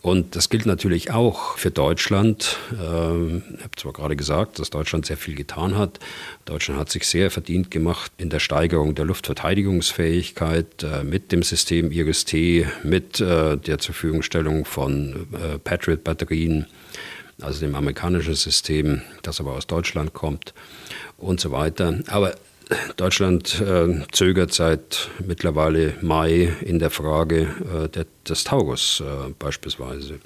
Und das gilt natürlich auch für Deutschland. Ähm, ich habe zwar gerade gesagt, dass Deutschland sehr viel getan hat. Deutschland hat sich sehr verdient gemacht in der Steigerung der Luftverteidigungsfähigkeit äh, mit dem System IRIS-T, mit äh, der Zurverfügungstellung von äh, Patriot-Batterien, also dem amerikanischen System, das aber aus Deutschland kommt und so weiter. Aber Deutschland äh, zögert seit mittlerweile Mai in der Frage äh, der, des Taurus äh, beispielsweise.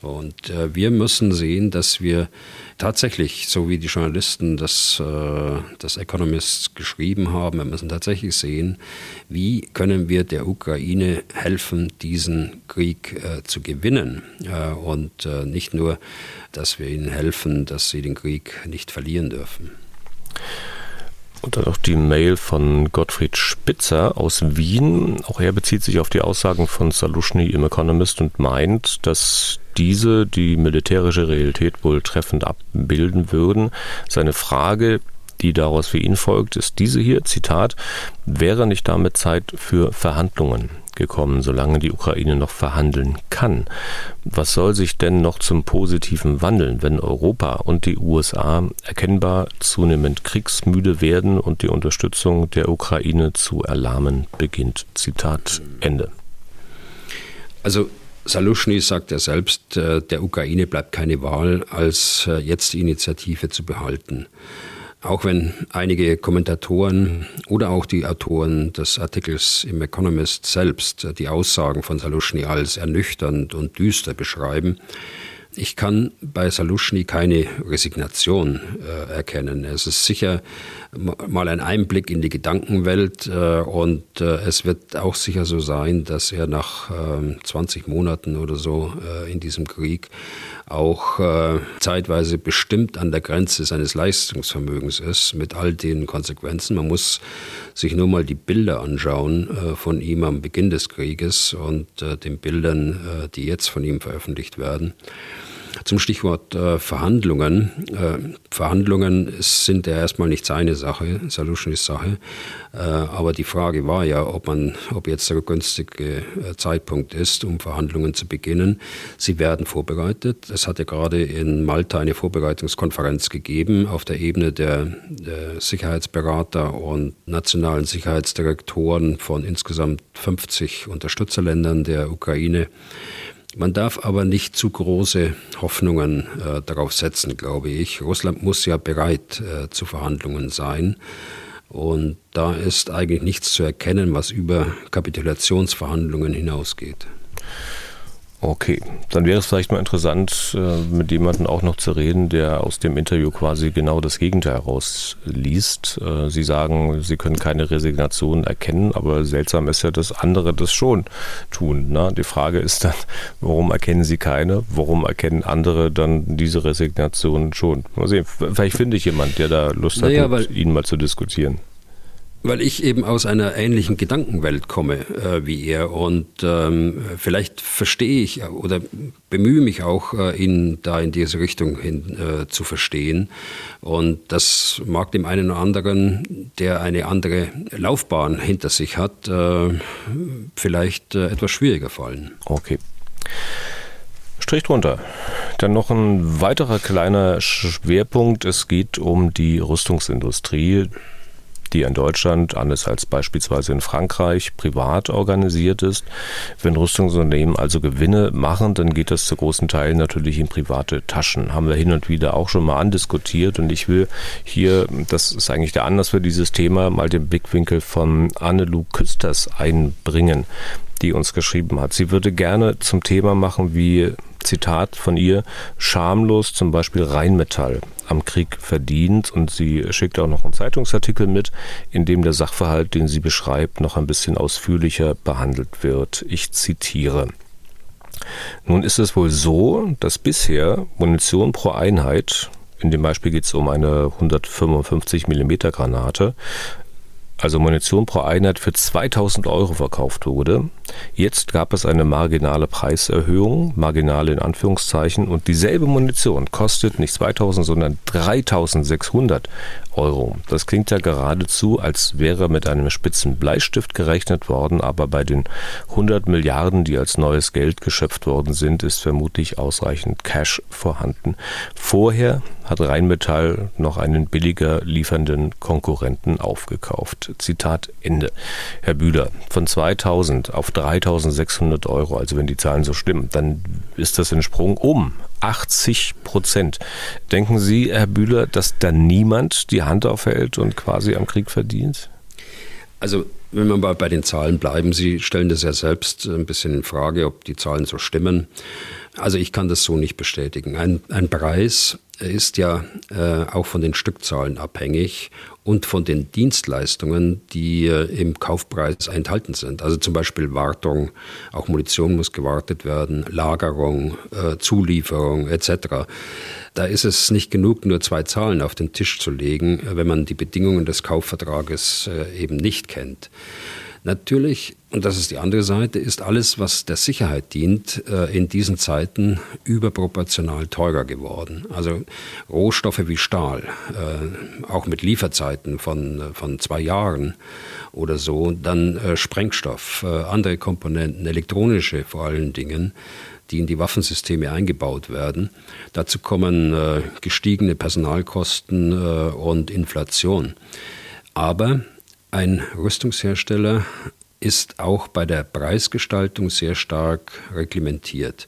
Und äh, wir müssen sehen, dass wir tatsächlich, so wie die Journalisten das, äh, das Economist geschrieben haben, wir müssen tatsächlich sehen, wie können wir der Ukraine helfen, diesen Krieg äh, zu gewinnen. und nicht nur, dass wir ihnen helfen, dass sie den Krieg nicht verlieren dürfen. Und dann noch die Mail von Gottfried Spitzer aus Wien. Auch er bezieht sich auf die Aussagen von Salushny im Economist und meint, dass diese die militärische Realität wohl treffend abbilden würden. Seine Frage, die daraus für ihn folgt, ist diese hier, Zitat, wäre nicht damit Zeit für Verhandlungen gekommen, solange die Ukraine noch verhandeln kann. Was soll sich denn noch zum Positiven wandeln, wenn Europa und die USA erkennbar zunehmend kriegsmüde werden und die Unterstützung der Ukraine zu erlahmen beginnt? Zitat Ende. Also Saluschny sagt ja selbst, äh, der Ukraine bleibt keine Wahl, als äh, jetzt die Initiative zu behalten. Auch wenn einige Kommentatoren oder auch die Autoren des Artikels im Economist selbst die Aussagen von Saluschny als ernüchternd und düster beschreiben, ich kann bei Saluschny keine Resignation äh, erkennen. Es ist sicher mal ein Einblick in die Gedankenwelt äh, und äh, es wird auch sicher so sein, dass er nach 20 ähm, Monaten oder so äh, in diesem Krieg auch äh, zeitweise bestimmt an der Grenze seines Leistungsvermögens ist, mit all den Konsequenzen. Man muss sich nur mal die Bilder anschauen äh, von ihm am Beginn des Krieges und den Bildern, die jetzt von ihm veröffentlicht werden. Zum Stichwort äh, Verhandlungen. Äh, Verhandlungen sind ja erstmal nicht seine Sache, Saluschnys Sache. Äh, aber die Frage war ja, ob man, ob jetzt der günstige äh, Zeitpunkt ist, um Verhandlungen zu beginnen. Sie werden vorbereitet. Es hat ja gerade in Malta eine Vorbereitungskonferenz gegeben auf der Ebene der, der Sicherheitsberater und nationalen Sicherheitsdirektoren von insgesamt 50 Unterstützerländern der Ukraine. Man darf aber nicht zu große Hoffnungen äh, darauf setzen, glaube ich. Russland muss ja bereit äh, zu Verhandlungen sein. Und da ist eigentlich nichts zu erkennen, was über Kapitulationsverhandlungen hinausgeht. Okay, dann wäre es vielleicht mal interessant, äh, mit jemandem auch noch zu reden, der aus dem Interview quasi genau das Gegenteil herausliest. Äh, Sie sagen, Sie können keine Resignation erkennen, aber seltsam ist ja, dass andere das schon tun. Ne? Die Frage ist dann, warum erkennen Sie keine? Warum erkennen andere dann diese Resignation schon? Mal sehen, vielleicht finde ich jemanden, der da Lust hat, naja, mit Ihnen mal zu diskutieren weil ich eben aus einer ähnlichen Gedankenwelt komme äh, wie er und ähm, vielleicht verstehe ich oder bemühe mich auch, äh, ihn da in diese Richtung hin äh, zu verstehen. Und das mag dem einen oder anderen, der eine andere Laufbahn hinter sich hat, äh, vielleicht äh, etwas schwieriger fallen. Okay. Strich drunter. Dann noch ein weiterer kleiner Schwerpunkt. Es geht um die Rüstungsindustrie die in Deutschland, anders als beispielsweise in Frankreich, privat organisiert ist. Wenn Rüstungsunternehmen also Gewinne machen, dann geht das zu großen Teilen natürlich in private Taschen. Haben wir hin und wieder auch schon mal andiskutiert und ich will hier, das ist eigentlich der Anlass für dieses Thema, mal den Blickwinkel von Annelou Küsters einbringen die uns geschrieben hat. Sie würde gerne zum Thema machen, wie Zitat von ihr, schamlos zum Beispiel Rheinmetall am Krieg verdient. Und sie schickt auch noch einen Zeitungsartikel mit, in dem der Sachverhalt, den sie beschreibt, noch ein bisschen ausführlicher behandelt wird. Ich zitiere. Nun ist es wohl so, dass bisher Munition pro Einheit, in dem Beispiel geht es um eine 155 mm Granate, also Munition pro Einheit für 2000 Euro verkauft wurde. Jetzt gab es eine marginale Preiserhöhung, marginale in Anführungszeichen, und dieselbe Munition kostet nicht 2000, sondern 3600 Euro. Das klingt ja geradezu, als wäre mit einem spitzen Bleistift gerechnet worden, aber bei den 100 Milliarden, die als neues Geld geschöpft worden sind, ist vermutlich ausreichend Cash vorhanden. Vorher hat Rheinmetall noch einen billiger liefernden Konkurrenten aufgekauft. Zitat Ende. Herr Bühler, von 2000 auf 3600 Euro, also wenn die Zahlen so stimmen, dann ist das ein Sprung um 80 Prozent. Denken Sie, Herr Bühler, dass da niemand die Hand aufhält und quasi am Krieg verdient? Also wenn wir mal bei den Zahlen bleiben, Sie stellen das ja selbst ein bisschen in Frage, ob die Zahlen so stimmen. Also ich kann das so nicht bestätigen. Ein, ein Preis ist ja äh, auch von den Stückzahlen abhängig und von den Dienstleistungen, die äh, im Kaufpreis enthalten sind. Also zum Beispiel Wartung, auch Munition muss gewartet werden, Lagerung, äh, Zulieferung etc. Da ist es nicht genug, nur zwei Zahlen auf den Tisch zu legen, wenn man die Bedingungen des Kaufvertrages äh, eben nicht kennt. Natürlich, und das ist die andere Seite, ist alles, was der Sicherheit dient, äh, in diesen Zeiten überproportional teurer geworden. Also Rohstoffe wie Stahl, äh, auch mit Lieferzeiten von, von zwei Jahren oder so, dann äh, Sprengstoff, andere Komponenten, elektronische vor allen Dingen, die in die Waffensysteme eingebaut werden. Dazu kommen äh, gestiegene Personalkosten äh, und Inflation. Aber ein Rüstungshersteller ist auch bei der Preisgestaltung sehr stark reglementiert.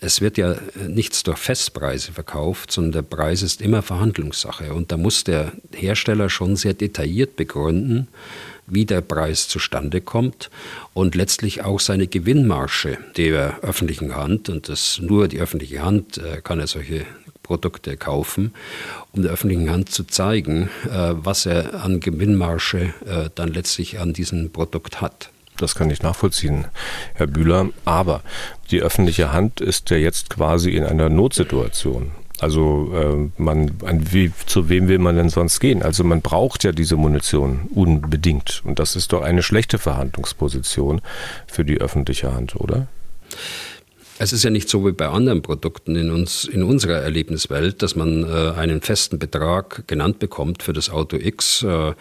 Es wird ja nichts durch Festpreise verkauft, sondern der Preis ist immer Verhandlungssache. Und da muss der Hersteller schon sehr detailliert begründen, wie der Preis zustande kommt und letztlich auch seine Gewinnmarge der öffentlichen Hand, und das nur die öffentliche Hand äh, kann er solche Produkte kaufen, um der öffentlichen Hand zu zeigen, äh, was er an Gewinnmarge äh, dann letztlich an diesem Produkt hat. Das kann ich nachvollziehen, Herr Bühler. Aber die öffentliche Hand ist ja jetzt quasi in einer Notsituation. Also äh, man, an wie, zu wem will man denn sonst gehen? Also man braucht ja diese Munition unbedingt. Und das ist doch eine schlechte Verhandlungsposition für die öffentliche Hand, oder? Es ist ja nicht so wie bei anderen Produkten in, uns, in unserer Erlebniswelt, dass man äh, einen festen Betrag genannt bekommt für das Auto X äh,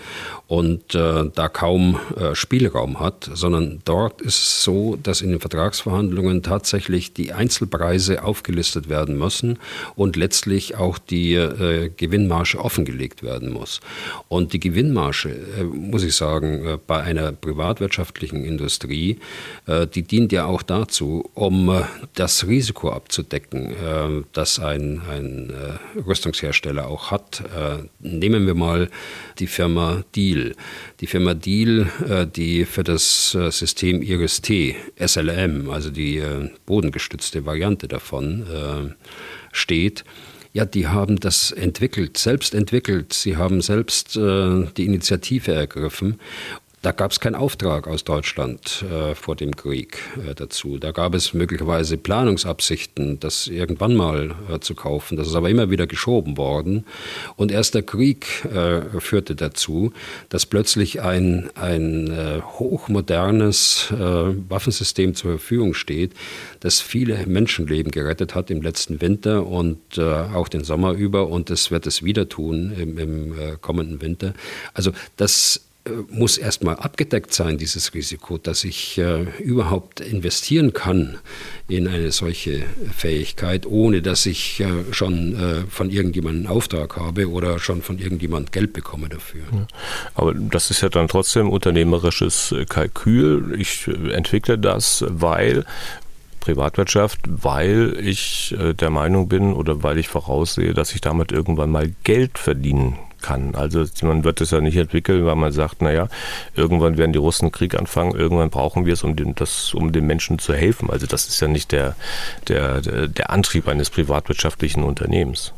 und äh, da kaum äh, Spielraum hat, sondern dort ist es so, dass in den Vertragsverhandlungen tatsächlich die Einzelpreise aufgelistet werden müssen und letztlich auch die äh, Gewinnmarge offengelegt werden muss. Und die Gewinnmarge, äh, muss ich sagen, bei einer privatwirtschaftlichen Industrie, die dient ja auch dazu, um das Risiko abzudecken, äh, das ein, ein äh, Rüstungshersteller auch hat. Äh, nehmen wir mal die Firma Deal. Die Firma Deal, die für das System IRIS-T, SLM, also die bodengestützte Variante davon, steht, ja, die haben das entwickelt, selbst entwickelt. Sie haben selbst äh, die Initiative ergriffen da gab es keinen Auftrag aus Deutschland äh, vor dem Krieg äh, dazu. Da gab es möglicherweise Planungsabsichten, das irgendwann mal äh, zu kaufen. Das ist aber immer wieder geschoben worden. Und erst der Krieg äh, führte dazu, dass plötzlich ein, ein äh, hochmodernes äh, Waffensystem zur Verfügung steht, das viele Menschenleben gerettet hat im letzten Winter und auch den Sommer über. Und es wird es wieder tun im, im kommenden Winter. Also das muss erstmal abgedeckt sein, dieses Risiko, dass ich äh, überhaupt investieren kann in eine solche Fähigkeit, ohne dass ich äh, schon äh, von irgendjemandem Auftrag habe oder schon von irgendjemandem Geld bekomme dafür. Ja. Aber das ist ja dann trotzdem unternehmerisches Kalkül. Ich äh, entwickle das, weil Privatwirtschaft, weil ich äh, der Meinung bin oder weil ich voraussehe, dass ich damit irgendwann mal Geld verdienen kann. Also man wird es ja nicht entwickeln, weil man sagt, naja, irgendwann werden die Russen Krieg anfangen, irgendwann brauchen wir es, um, den, das, um den Menschen zu helfen. Also das ist ja nicht der, der, der Antrieb eines privatwirtschaftlichen Unternehmens.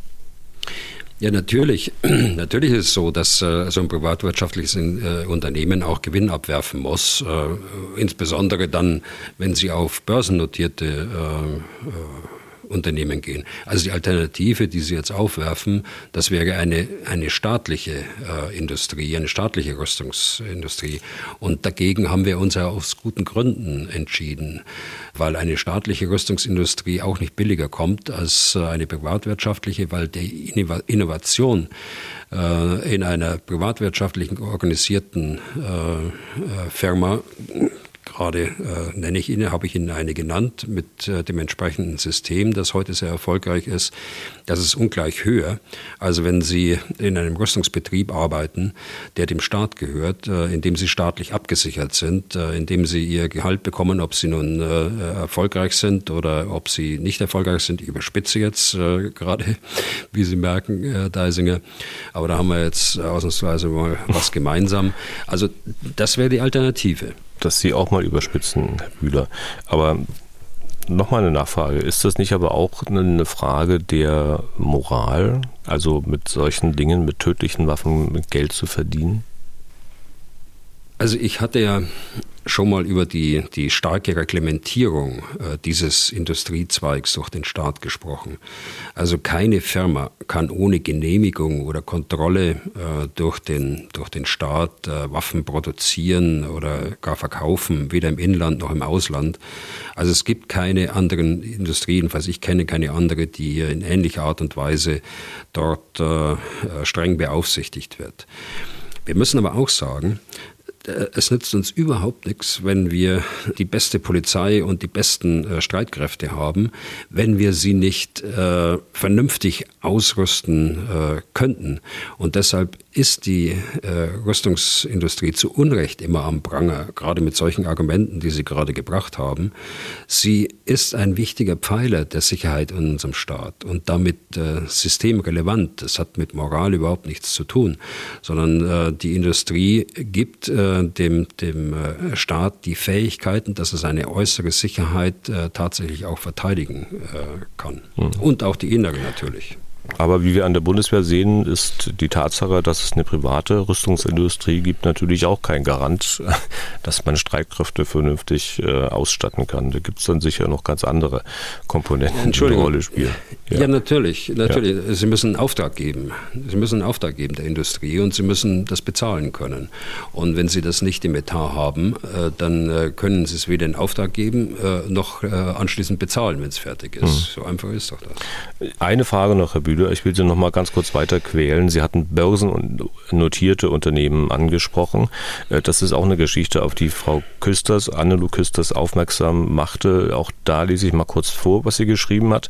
Ja, natürlich. Natürlich ist es so, dass äh, so ein privatwirtschaftliches äh, Unternehmen auch Gewinn abwerfen muss. Äh, insbesondere dann, wenn sie auf börsennotierte äh, äh, Unternehmen gehen. Also die Alternative, die Sie jetzt aufwerfen, das wäre eine, eine staatliche äh, Industrie, eine staatliche Rüstungsindustrie. Und dagegen haben wir uns ja aus guten Gründen entschieden, weil eine staatliche Rüstungsindustrie auch nicht billiger kommt als äh, eine privatwirtschaftliche, weil die Innovation äh, in einer privatwirtschaftlichen organisierten äh, äh Firma gerade äh, nenne ich Ihnen, habe ich Ihnen eine genannt mit äh, dem entsprechenden System, das heute sehr erfolgreich ist. Das ist ungleich höher. Also wenn Sie in einem Rüstungsbetrieb arbeiten, der dem Staat gehört, äh, in dem Sie staatlich abgesichert sind, äh, in dem Sie Ihr Gehalt bekommen, ob Sie nun äh, erfolgreich sind oder ob Sie nicht erfolgreich sind. Ich überspitze jetzt äh, gerade, wie Sie merken, äh, Deisinger. Aber da haben wir jetzt ausnahmsweise mal was gemeinsam. Also das wäre die Alternative dass Sie auch mal überspitzen, Herr Bühler. Aber nochmal eine Nachfrage. Ist das nicht aber auch eine Frage der Moral, also mit solchen Dingen, mit tödlichen Waffen Geld zu verdienen? Also ich hatte ja schon mal über die, die starke Reglementierung äh, dieses Industriezweigs durch den Staat gesprochen. Also keine Firma kann ohne Genehmigung oder Kontrolle äh, durch, den, durch den Staat äh, Waffen produzieren oder gar verkaufen, weder im Inland noch im Ausland. Also es gibt keine anderen Industrien, falls ich kenne keine andere, die in ähnlicher Art und Weise dort äh, streng beaufsichtigt wird. Wir müssen aber auch sagen, es nützt uns überhaupt nichts, wenn wir die beste Polizei und die besten äh, Streitkräfte haben, wenn wir sie nicht äh, vernünftig ausrüsten äh, könnten. Und deshalb ist die äh, Rüstungsindustrie zu Unrecht immer am Pranger, gerade mit solchen Argumenten, die Sie gerade gebracht haben. Sie ist ein wichtiger Pfeiler der Sicherheit in unserem Staat und damit äh, systemrelevant. Das hat mit Moral überhaupt nichts zu tun, sondern die Industrie gibt dem, dem äh, Staat die Fähigkeiten, dass er seine äußere Sicherheit äh, tatsächlich auch verteidigen äh, kann. Mhm. Und auch die innere natürlich. Aber wie wir an der Bundeswehr sehen, ist die Tatsache, dass es eine private Rüstungsindustrie gibt, natürlich auch kein Garant, dass man Streitkräfte vernünftig äh, ausstatten kann. Da gibt es dann sicher noch ganz andere Komponenten, die eine Rolle spielen. Ja, ja natürlich. natürlich. Ja. Sie müssen einen Auftrag geben. Sie müssen einen Auftrag geben der Industrie und Sie müssen das bezahlen können. Und wenn Sie das nicht im Etat haben, äh, dann äh, können Sie es weder in Auftrag geben, äh, noch äh, anschließend bezahlen, wenn es fertig ist. Mhm. So einfach ist doch das. Eine Frage noch, Herr Bühler. Mühle. Ich will Sie noch mal ganz kurz weiter quälen. Sie hatten Börsen und notierte Unternehmen angesprochen. Äh, das ist auch eine Geschichte, auf die Frau Küsters, Annelu Küsters aufmerksam machte. Auch da lese ich mal kurz vor, was sie geschrieben hat.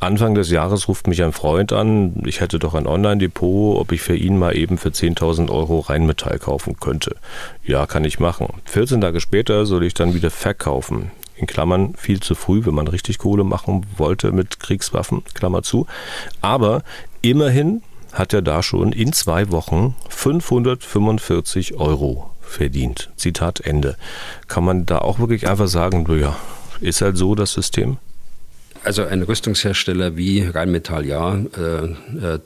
Anfang des Jahres ruft mich ein Freund an, ich hätte doch ein Online-Depot, ob ich für ihn mal eben für 10.000 Euro Rheinmetall kaufen könnte. Ja, kann ich machen. 14 Tage später soll ich dann wieder verkaufen in Klammern viel zu früh, wenn man richtig Kohle machen wollte mit Kriegswaffen, Klammer zu. Aber immerhin hat er da schon in zwei Wochen 545 Euro verdient. Zitat Ende. Kann man da auch wirklich einfach sagen, naja, ist halt so das System? Also ein Rüstungshersteller wie Rheinmetall, ja. Äh, äh,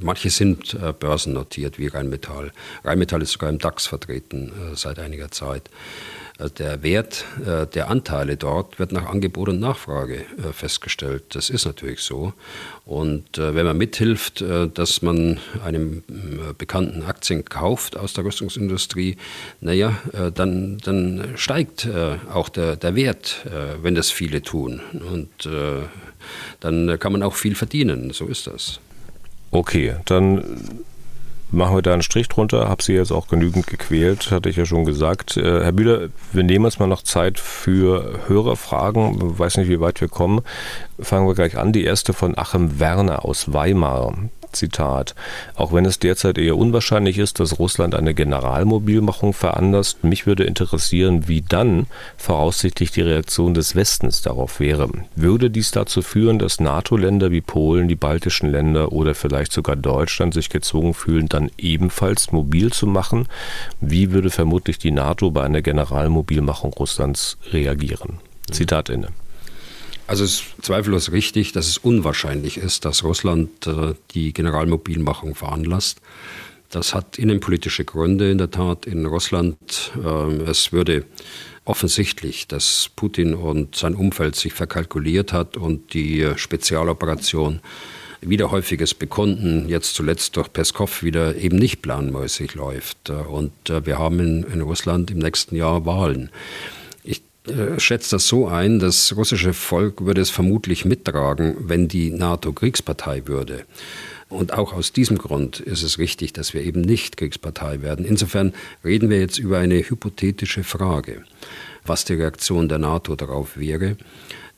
manche sind äh, börsennotiert wie Rheinmetall. Rheinmetall ist sogar im DAX vertreten äh, seit einiger Zeit. Äh, der Wert äh, der Anteile dort wird nach Angebot und Nachfrage äh, festgestellt. Das ist natürlich so. Und wenn man mithilft, dass man einem bekannten Aktien kauft aus der Rüstungsindustrie, naja, dann, dann steigt auch der, der Wert, wenn das viele tun. Und dann kann man auch viel verdienen. So ist das. Okay, dann machen wir da einen Strich drunter. Habe Sie jetzt auch genügend gequält, hatte ich ja schon gesagt. Äh, Herr Bühler, wir nehmen uns mal noch Zeit für Hörerfragen. Ich weiß nicht, wie weit wir kommen. Fangen wir gleich an. Die erste von Achim Werner aus Weimar. Zitat. Auch wenn es derzeit eher unwahrscheinlich ist, dass Russland eine Generalmobilmachung veranlasst, mich würde interessieren, wie dann voraussichtlich die Reaktion des Westens darauf wäre. Würde dies dazu führen, dass NATO-Länder wie Polen, die baltischen Länder oder vielleicht sogar Deutschland sich gezwungen fühlen, dann ebenfalls mobil zu machen? Wie würde vermutlich die NATO bei einer Generalmobilmachung Russlands reagieren? Zitat Ende. Also es ist zweifellos richtig, dass es unwahrscheinlich ist, dass Russland äh, die Generalmobilmachung veranlasst. Das hat innenpolitische Gründe in der Tat in Russland. Äh, es würde offensichtlich, dass Putin und sein Umfeld sich verkalkuliert hat und die Spezialoperation wieder häufiges Bekunden, jetzt zuletzt durch Peskov wieder eben nicht planmäßig läuft. Und äh, wir haben in, in Russland im nächsten Jahr Wahlen. Äh, schätzt das so ein, das russische Volk würde es vermutlich mittragen, wenn die NATO Kriegspartei würde. Und auch aus diesem Grund ist es richtig, dass wir eben nicht Kriegspartei werden. Insofern reden wir jetzt über eine hypothetische Frage, was die Reaktion der NATO darauf wäre.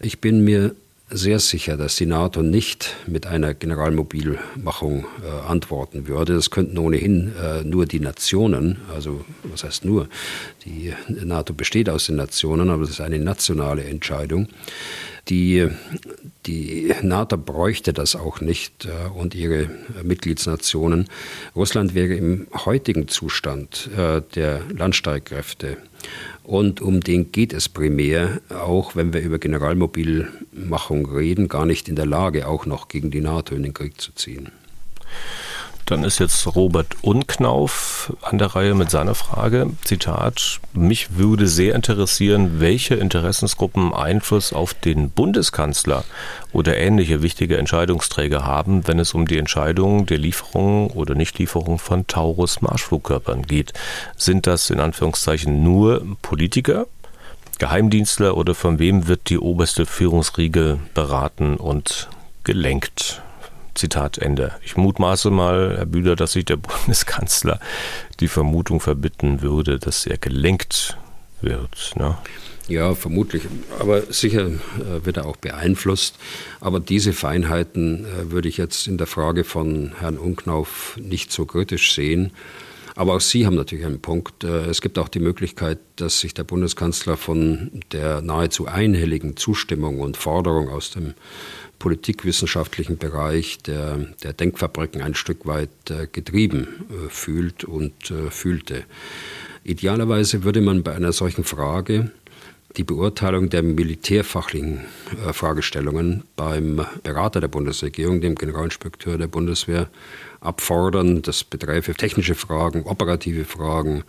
Ich bin mir sehr sicher, dass die NATO nicht mit einer Generalmobilmachung äh, antworten würde. Das könnten ohnehin äh, nur die Nationen, also was heißt nur, die NATO besteht aus den Nationen, aber es ist eine nationale Entscheidung. Die, die NATO bräuchte das auch nicht äh, und ihre Mitgliedsnationen. Russland wäre im heutigen Zustand äh, der Landstreitkräfte und um den geht es primär, auch wenn wir über Generalmobilmachung reden, gar nicht in der Lage, auch noch gegen die NATO in den Krieg zu ziehen. Dann ist jetzt Robert Unknauf an der Reihe mit seiner Frage. Zitat, mich würde sehr interessieren, welche Interessensgruppen Einfluss auf den Bundeskanzler oder ähnliche wichtige Entscheidungsträger haben, wenn es um die Entscheidung der Lieferung oder Nichtlieferung von Taurus Marschflugkörpern geht. Sind das in Anführungszeichen nur Politiker? Geheimdienstler oder von wem wird die oberste Führungsriege beraten und gelenkt? Zitat Ende. Ich mutmaße mal, Herr Bühler, dass sich der Bundeskanzler die Vermutung verbitten würde, dass er gelenkt wird. Ne? Ja, vermutlich. Aber sicher äh, wird er auch beeinflusst. Aber diese Feinheiten äh, würde ich jetzt in der Frage von Herrn Unknauf nicht so kritisch sehen. Aber auch Sie haben natürlich einen Punkt. Äh, es gibt auch die Möglichkeit, dass sich der Bundeskanzler von der nahezu einhelligen Zustimmung und Forderung aus dem politikwissenschaftlichen Bereich der, der Denkfabriken ein Stück weit äh, getrieben äh, fühlt und äh, fühlte. Idealerweise würde man bei einer solchen Frage die Beurteilung der militärfachlichen Fragestellungen beim Berater der Bundesregierung, dem Generalinspekteur der Bundeswehr, abfordern. Das beträfe technische Fragen, operative Fragen,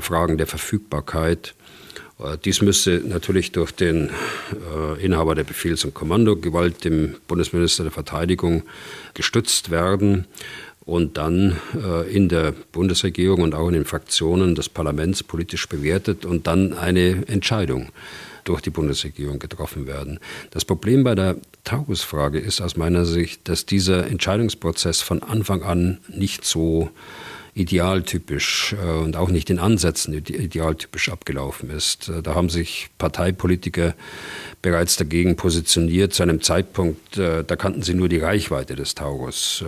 Fragen der Verfügbarkeit dies müsste natürlich durch den äh, Inhaber der Befehls- und Kommandogewalt, dem Bundesminister der Verteidigung, gestützt werden und dann äh, in der Bundesregierung und auch in den Fraktionen des Parlaments politisch bewertet und dann eine Entscheidung durch die Bundesregierung getroffen werden. Das Problem bei der Taurus-Frage ist aus meiner Sicht, dass dieser Entscheidungsprozess von Anfang an nicht so idealtypisch äh, und auch nicht in Ansätzen idealtypisch abgelaufen ist. Äh, da haben sich Parteipolitiker bereits dagegen positioniert zu einem Zeitpunkt, äh, da kannten sie nur die Reichweite des Taurus.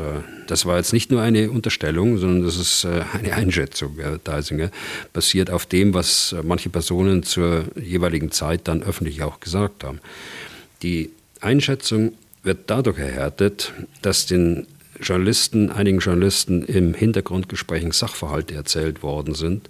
Das war jetzt nicht nur eine Unterstellung, sondern das ist eine Einschätzung, Herr Deisinger, basiert auf dem, was manche Personen zur jeweiligen Zeit dann öffentlich auch gesagt haben. Die Einschätzung wird dadurch erhärtet, dass den Journalisten, einigen Journalisten im Hintergrundgesprächen Sachverhalte erzählt worden sind,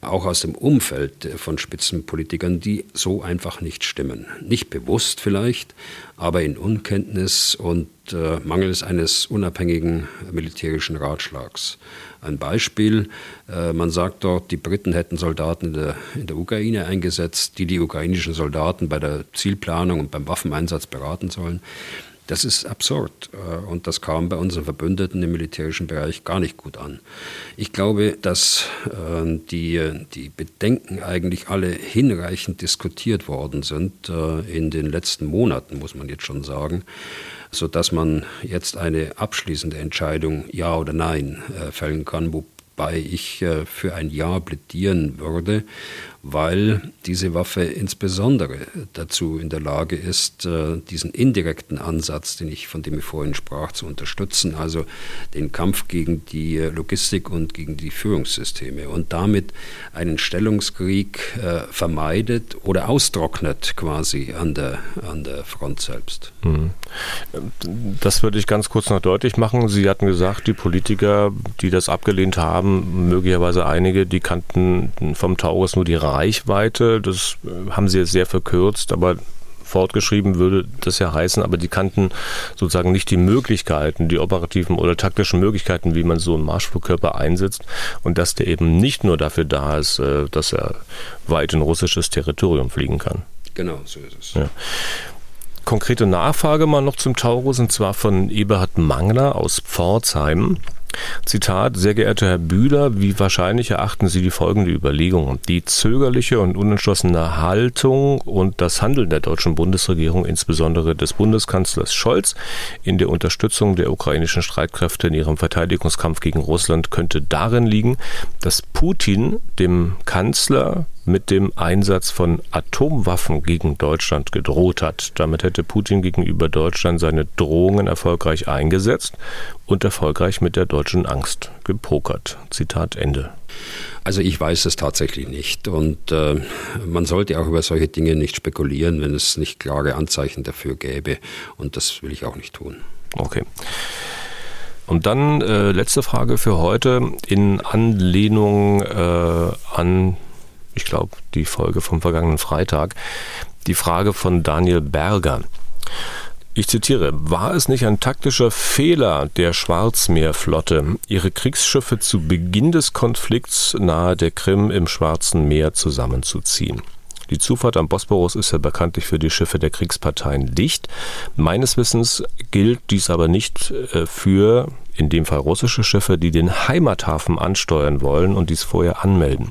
auch aus dem Umfeld von Spitzenpolitikern, die so einfach nicht stimmen. Nicht bewusst vielleicht, aber in Unkenntnis und äh, mangels eines unabhängigen militärischen Ratschlags. Ein Beispiel, äh, man sagt dort, die Briten hätten Soldaten in der, in der Ukraine eingesetzt, die die ukrainischen Soldaten bei der Zielplanung und beim Waffeneinsatz beraten sollen. Das ist absurd äh, und das kam bei unseren Verbündeten im militärischen Bereich gar nicht gut an. Ich glaube, dass äh, die, die Bedenken eigentlich alle hinreichend diskutiert worden sind äh, in den letzten Monaten, muss man jetzt schon sagen, sodass man jetzt eine abschließende Entscheidung, ja oder nein, fällen kann, wobei ich für ein Ja plädieren würde weil diese Waffe insbesondere dazu in der Lage ist, äh, diesen indirekten Ansatz, den ich, von dem ich vorhin sprach, zu unterstützen, also den Kampf gegen die Logistik und gegen die Führungssysteme und damit einen Stellungskrieg äh, vermeidet oder austrocknet quasi an der, an der Front selbst. Mhm. Das würde ich ganz kurz noch deutlich machen. Sie hatten gesagt, die Politiker, die das abgelehnt haben, möglicherweise einige, die kannten vom Taurus nur die Rahmen Reichweite. Das äh, haben sie jetzt sehr verkürzt, aber fortgeschrieben würde das ja heißen, aber die kannten sozusagen nicht die Möglichkeiten, die operativen oder taktischen Möglichkeiten, wie man so einen Marschflugkörper einsetzt und dass der eben nicht nur dafür da ist, äh, dass er weit in russisches Territorium fliegen kann. Genau, so ist es. Ja. Konkrete Nachfrage mal noch zum Taurus und zwar von Eberhard Mangler aus Pforzheim. Zitat, sehr geehrter Herr Bühler, wie wahrscheinlich erachten Sie die folgende Überlegung? Die zögerliche und unentschlossene Haltung und das Handeln der deutschen Bundesregierung, insbesondere des Bundeskanzlers Scholz, in der Unterstützung der ukrainischen Streitkräfte in ihrem Verteidigungskampf gegen Russland könnte darin liegen, dass Putin dem Kanzler mit dem Einsatz von Atomwaffen gegen Deutschland gedroht hat. Damit hätte Putin gegenüber Deutschland seine Drohungen erfolgreich eingesetzt und erfolgreich mit der deutschen Angst gepokert. Zitat Ende. Also ich weiß es tatsächlich nicht und äh, man sollte auch über solche Dinge nicht spekulieren, wenn es nicht klare Anzeichen dafür gäbe und das will ich auch nicht tun. Okay. Und dann äh, letzte Frage für heute in Anlehnung äh, an ich glaube, die Folge vom vergangenen Freitag, die Frage von Daniel Berger. Ich zitiere, war es nicht ein taktischer Fehler der Schwarzmeerflotte, ihre Kriegsschiffe zu Beginn des Konflikts nahe der Krim im Schwarzen Meer zusammenzuziehen? Die Zufahrt am Bosporus ist ja bekanntlich für die Schiffe der Kriegsparteien dicht. Meines Wissens gilt dies aber nicht äh, für, in dem Fall russische Schiffe, die den Heimathafen ansteuern wollen und dies vorher anmelden.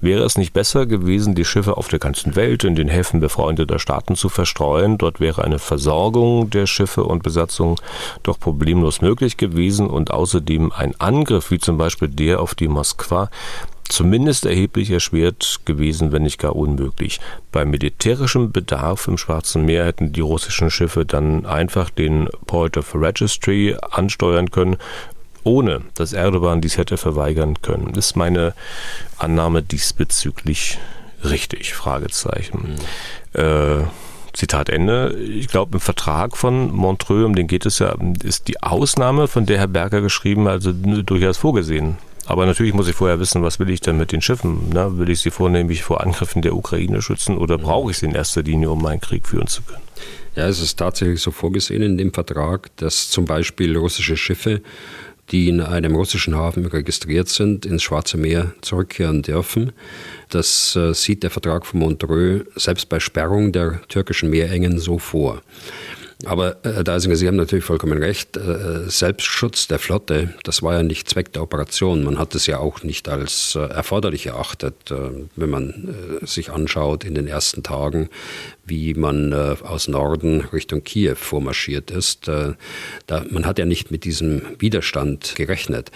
Wäre es nicht besser gewesen, die Schiffe auf der ganzen Welt in den Häfen befreundeter Staaten zu verstreuen? Dort wäre eine Versorgung der Schiffe und Besatzung doch problemlos möglich gewesen und außerdem ein Angriff wie zum Beispiel der auf die Moskwa zumindest erheblich erschwert gewesen, wenn nicht gar unmöglich. Bei militärischem Bedarf im Schwarzen Meer hätten die russischen Schiffe dann einfach den Point of Registry ansteuern können ohne dass Erdogan dies hätte verweigern können. Ist meine Annahme diesbezüglich richtig? Fragezeichen. Mhm. Äh, Zitat Ende. Ich glaube, im Vertrag von Montreux, um den geht es ja, ist die Ausnahme, von der Herr Berger geschrieben, also durchaus vorgesehen. Aber natürlich muss ich vorher wissen, was will ich denn mit den Schiffen? Ne? Will ich sie vornehmlich vor Angriffen der Ukraine schützen oder brauche ich sie in erster Linie, um meinen Krieg führen zu können? Ja, es ist tatsächlich so vorgesehen in dem Vertrag, dass zum Beispiel russische Schiffe die in einem russischen Hafen registriert sind, ins Schwarze Meer zurückkehren dürfen. Das äh, sieht der Vertrag von Montreux selbst bei Sperrung der türkischen Meerengen so vor. Aber Herr äh, Deisinger, Sie haben natürlich vollkommen recht. Äh, Selbstschutz der Flotte, das war ja nicht Zweck der Operation. Man hat es ja auch nicht als äh, erforderlich erachtet, wenn man sich anschaut in den ersten Tagen, wie man aus Norden Richtung Kiew vormarschiert ist. man hat ja nicht mit diesem Widerstand gerechnet.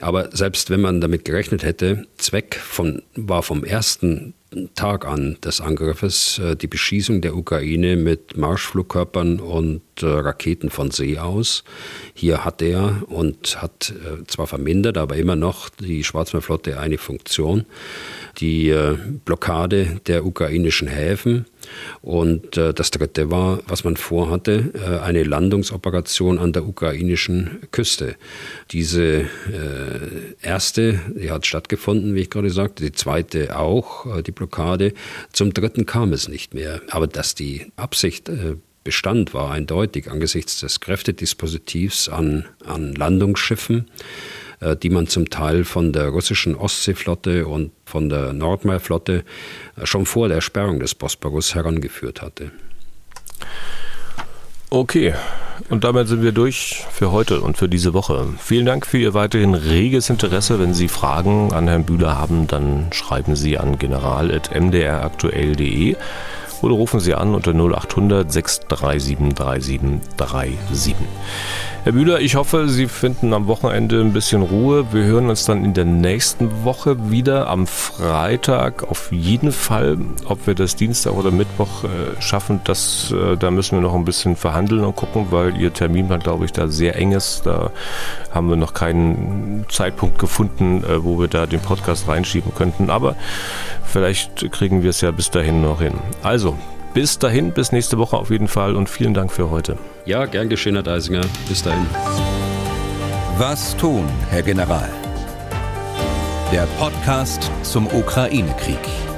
Aber selbst wenn man damit gerechnet hätte, Zweck von, war vom ersten Tag an des Angriffes äh, die Beschießung der Ukraine mit Marschflugkörpern und äh, Raketen von See aus. Hier hat er und hat äh, zwar vermindert, aber immer noch die Schwarzmeerflotte eine Funktion. Die Blockade der ukrainischen Häfen und das dritte war, was man vorhatte, eine Landungsoperation an der ukrainischen Küste. Diese erste, die hat stattgefunden, wie ich gerade sagte, die zweite auch, die Blockade. Zum dritten kam es nicht mehr. Aber dass die Absicht äh, bestand, war eindeutig angesichts des Kräftedispositivs an, an Landungsschiffen äh, die man zum Teil von der russischen Ostseeflotte und von der Nordmeerflotte äh, schon vor der Sperrung des Bosporus herangeführt hatte. Okay, und damit sind wir durch für heute und für diese Woche. Vielen Dank für Ihr weiterhin reges Interesse. Wenn Sie Fragen an Herrn Bühler haben, dann schreiben Sie an general.mdraktuell.de oder rufen Sie an unter 0800 637 3737. Herr Bühler, ich hoffe, Sie finden am Wochenende ein bisschen Ruhe. Wir hören uns dann in der nächsten Woche wieder am Freitag. Auf jeden Fall, ob wir das Dienstag oder Mittwoch äh, schaffen, das, äh, da müssen wir noch ein bisschen verhandeln und gucken, weil Ihr Terminplan, glaube ich, da sehr eng ist. Da haben wir noch keinen Zeitpunkt gefunden, äh, wo wir da den Podcast reinschieben könnten. Aber vielleicht kriegen wir es ja bis dahin noch hin. Also, bis dahin, bis nächste Woche auf jeden Fall und vielen Dank für heute. Ja, gern geschehen, Herr Deisinger. Bis dahin. Was tun, Herr General? Der Podcast zum Ukraine-Krieg.